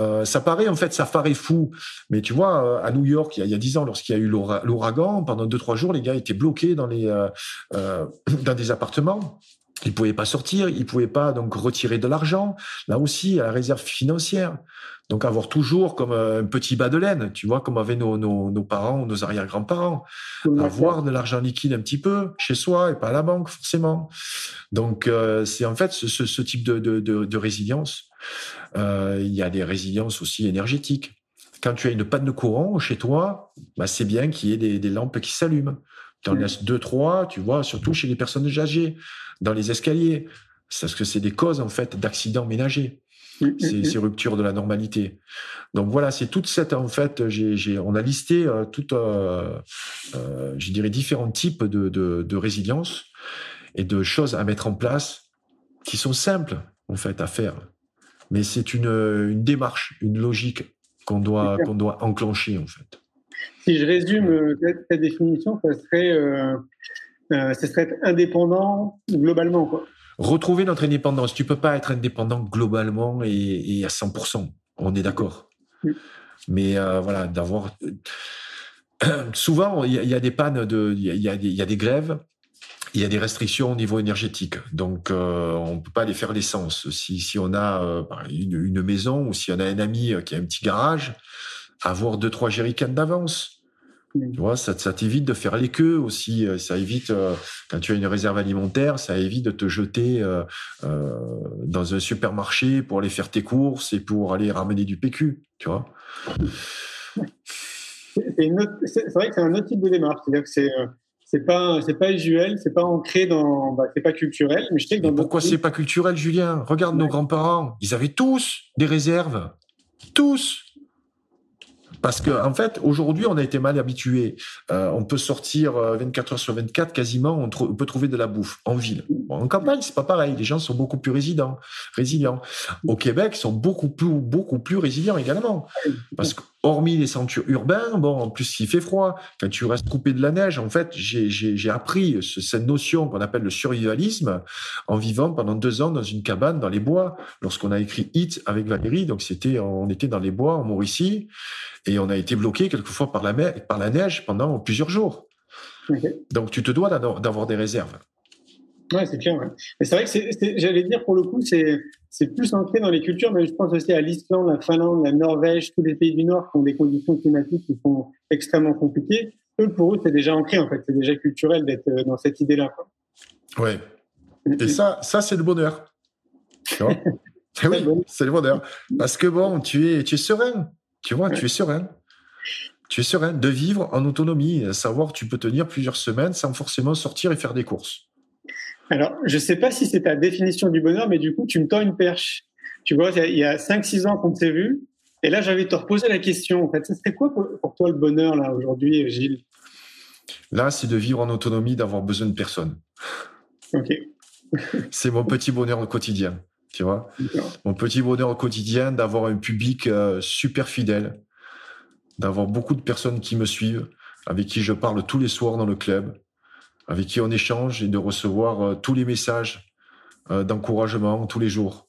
Euh, ça paraît en fait, ça paraît fou, mais tu vois, euh, à New York, il y a dix ans, lorsqu'il y a eu l'ouragan, pendant deux trois jours, les gars étaient bloqués dans les euh, dans des appartements. Ils pouvaient pas sortir, ils pouvaient pas donc retirer de l'argent. Là aussi, à la réserve financière. Donc avoir toujours comme un petit bas de laine, tu vois, comme avaient nos, nos, nos parents ou nos arrière-grands-parents. Avoir de l'argent liquide un petit peu chez soi et pas à la banque forcément. Donc c'est en fait ce, ce, ce type de, de, de, de résilience il y a des résiliences aussi énergétiques. Quand tu as une panne de courant chez toi, bah, c'est bien qu'il y ait des, des lampes qui s'allument. Tu en laisses deux, trois, tu vois, surtout chez les personnes âgées, dans les escaliers. Parce que c'est des causes, en fait, d'accidents ménagers. Ces, ruptures de la normalité. Donc voilà, c'est toute cette en fait, on a listé euh, tout, euh, euh, je dirais différents types de, de, de résilience et de choses à mettre en place qui sont simples en fait à faire mais c'est une, une, démarche, une logique qu'on doit, qu'on doit enclencher en fait. Si je résume euh, ta, définition, ça serait, euh, euh, ça serait être indépendant globalement. Quoi. Retrouver notre indépendance. Tu peux pas être indépendant globalement et, et à 100%. On est d'accord. Mais euh, voilà, d'avoir. Souvent, il y, a des pannes, de, il y, y, y a des grèves il y a des restrictions au niveau énergétique, donc euh, on peut pas aller faire l'essence. Si, si on a euh, une, une, maison ou si on a un ami qui a un petit garage, avoir deux trois jerrycans d'avance. Tu vois, ça, ça t'évite de faire les queues aussi. euh, Ça évite, euh, quand tu as une réserve alimentaire, ça évite de te jeter euh, euh, dans un supermarché pour aller faire tes courses et pour aller ramener du PQ. Tu vois. C'est vrai que c'est un autre type de démarche. C'est-à-dire que c'est euh, c'est pas c'est pas usuel, c'est pas ancré dans, bah, c'est pas culturel. Mais je sais que dans pourquoi c'est pas culturel, Julien? Regarde nos grands-parents, ils avaient tous des réserves, tous. Parce que en fait, aujourd'hui, on a été mal habitués. Euh, on peut sortir euh, 24 heures sur 24, quasiment, on, peut trouver de la bouffe en ville. Bon, en campagne, c'est pas pareil. Les gens sont beaucoup plus résidents, résilients. Au Québec, ils sont beaucoup plus, beaucoup plus résilients également. Parce que, hormis les centres urbains, bon, en plus, il fait froid. Quand tu restes coupé de la neige, en fait, j'ai- appris ce- cette notion qu'on appelle le survivalisme en vivant pendant deux ans dans une cabane dans les bois. Lorsqu'on a écrit Hit avec Valérie, donc c'était, on était dans les bois en Mauricie et on a été bloqué quelquefois par la, mer- par la neige pendant plusieurs jours. Donc tu te dois d'avoir des réserves. Ouais, c'est clair. Ouais. Mais c'est vrai que j'allais dire pour le coup, c'est plus ancré dans les cultures, mais je pense aussi à l'Islande, la Finlande, la Norvège, tous les pays du Nord qui ont des conditions climatiques qui sont extrêmement compliquées. Eux, pour eux, c'est déjà ancré en fait. C'est déjà culturel d'être euh, dans cette idée-là. Ouais. Et ça, ça c'est le bonheur. Tu vois? Eh oui, c'est le bonheur. Parce que bon, tu es, tu es serein. Tu vois, tu es serein. Tu es serein de vivre en autonomie, savoir tu peux tenir plusieurs semaines sans forcément sortir et faire des courses. Alors, je sais pas si c'est ta définition du bonheur, mais du coup, tu me tends une perche. Tu vois, il y a 5-6 ans qu'on s'est vu, et là, j'avais te reposer la question. En fait, ce serait quoi pour, toi le bonheur là aujourd'hui, Gilles? Là, c'est de vivre en autonomie, d'avoir besoin de personne. Ok. C'est mon petit bonheur au quotidien. Tu vois? Mon petit bonheur au quotidien, d'avoir un public euh, super fidèle, d'avoir beaucoup de personnes qui me suivent, avec qui je parle tous les soirs dans le club, avec qui on échange et de recevoir euh, tous les messages euh, d'encouragement tous les jours.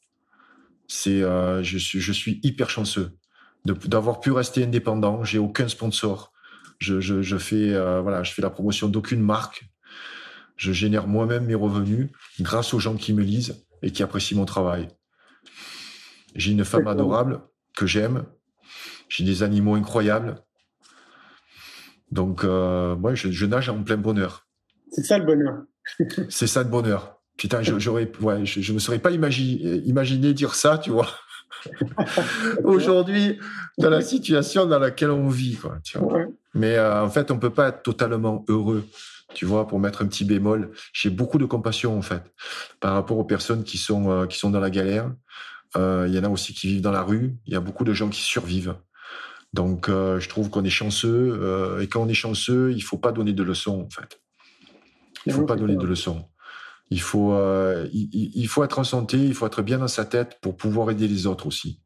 C'est, euh, je, suis, je suis hyper chanceux d'avoir pu rester indépendant. J'ai aucun sponsor. Je, je, je fais, voilà, je fais la promotion d'aucune marque. Je génère moi-même mes revenus grâce aux gens qui me lisent et qui apprécient mon travail. J'ai une femme adorable que j'aime. J'ai des animaux incroyables. Donc, euh, ouais, je, je nage en plein bonheur. C'est ça le bonheur. C'est ça le bonheur. Putain, je, j'aurais, ouais, je, je me serais pas imaginé, imaginé dire ça, tu vois. Aujourd'hui, dans la situation dans laquelle on vit, quoi. Tu vois. Ouais. Mais euh, en fait, on peut pas être totalement heureux, tu vois, pour mettre un petit bémol. J'ai beaucoup de compassion, en fait, par rapport aux personnes qui sont, euh, qui sont dans la galère. Euh, Il y en a aussi qui vivent dans la rue. Il y a beaucoup de gens qui survivent. Donc, je trouve qu'on est chanceux. et quand on est chanceux, il faut pas donner de leçons, en fait. Il faut Non, pas donner de leçons. Il faut, euh, il, faut être en santé, il faut être bien dans sa tête pour pouvoir aider les autres aussi.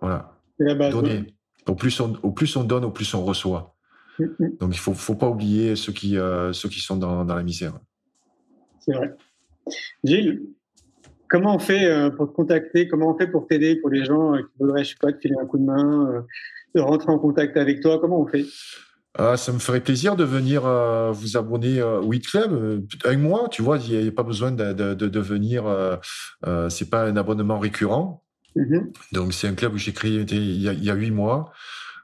Voilà. C'est la base. Donner. Au plus, on, au plus on donne, au plus on reçoit. Mm, mm, Donc il faut, faut pas oublier ceux qui, euh, ceux qui sont dans, dans la misère. C'est vrai. Gilles, comment on fait euh, pour te contacter? Comment on fait pour t'aider pour les gens qui voudraient, je sais pas, te filer un coup de main, de rentrer en contact avec toi? Comment on fait? Ah, ça me ferait plaisir de venir euh, vous abonner euh, au Hit Club euh, avec moi. Tu vois, il n'y a, pas besoin de, de, de, venir. Euh, euh, c'est pas un abonnement récurrent. Mhm. Donc c'est un club que j'ai créé il y a, huit mois.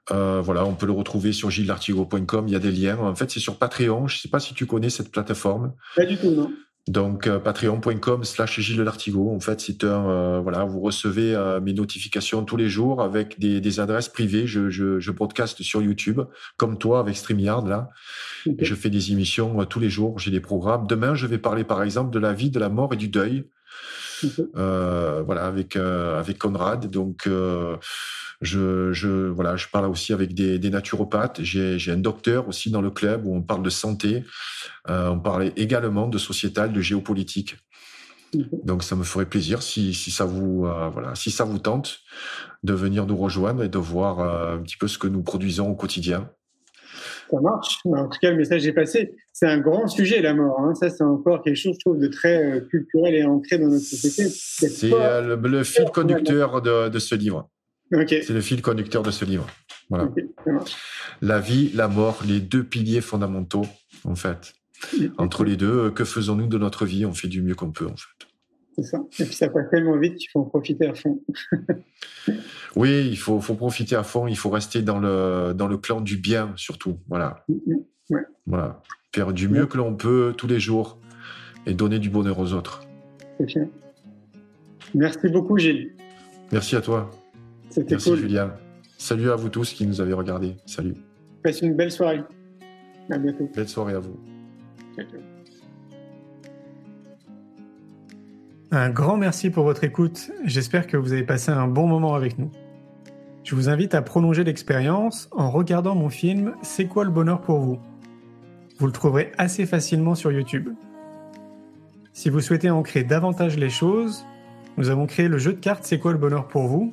Voilà, on peut le retrouver sur gillartigo.com. Il y a des liens. En fait, c'est sur Patreon. Je sais pas si tu connais cette plateforme. Pas du tout, non Donc euh, patreon.com slash Gilles de l'Artigot. En fait, c'est un euh, voilà, vous recevez euh, mes notifications tous les jours avec des, des adresses privées. Je, je, je broadcast sur YouTube, comme toi avec StreamYard là. Et je fais des émissions tous les jours. J'ai des programmes. Demain, je vais parler par exemple de la vie, de la mort et du deuil. Euh, voilà, avec euh, avec Conrad. Donc euh, je, je voilà, je parle aussi avec des, des naturopathes. J'ai un docteur aussi dans le club où on parle de santé. Euh, on parlait également de sociétal, de géopolitique. Ok. Donc ça me ferait plaisir si, si ça vous euh, voilà si ça vous tente de venir nous rejoindre et de voir euh, un petit peu ce que nous produisons au quotidien. Ça marche. Mais En tout cas, le message est passé. C'est un grand sujet, la mort. hein. Ça, c'est encore quelque chose, je trouve, de très culturel et ancré dans notre société. C'est le, le fil conducteur de, de ce livre. C'est le fil conducteur de ce livre. Voilà. La vie, la mort, les deux piliers fondamentaux en fait. Entre les deux, que faisons-nous de notre vie? On fait du mieux qu'on peut en fait. C'est ça. Et puis ça passe tellement vite qu'il faut en profiter à fond. oui, il faut, faut, profiter à fond. Il faut rester dans le, dans le clan du bien, surtout. Voilà. Mm, mm. Voilà. Faire du mieux que l'on peut tous les jours et donner du bonheur aux autres. C'est bien. Merci beaucoup, Gilles. Merci à toi. C'était Merci, Julien. Salut à vous tous qui nous avez regardés. Salut. Passe une belle soirée. À bientôt. Belle soirée à vous. Un grand merci pour votre écoute. J'espère que vous avez passé un bon moment avec nous. Je vous invite à prolonger l'expérience en regardant mon film C'est quoi le bonheur pour vous? Vous le trouverez assez facilement sur YouTube. Si vous souhaitez ancrer davantage les choses, nous avons créé le jeu de cartes C'est quoi le bonheur pour vous?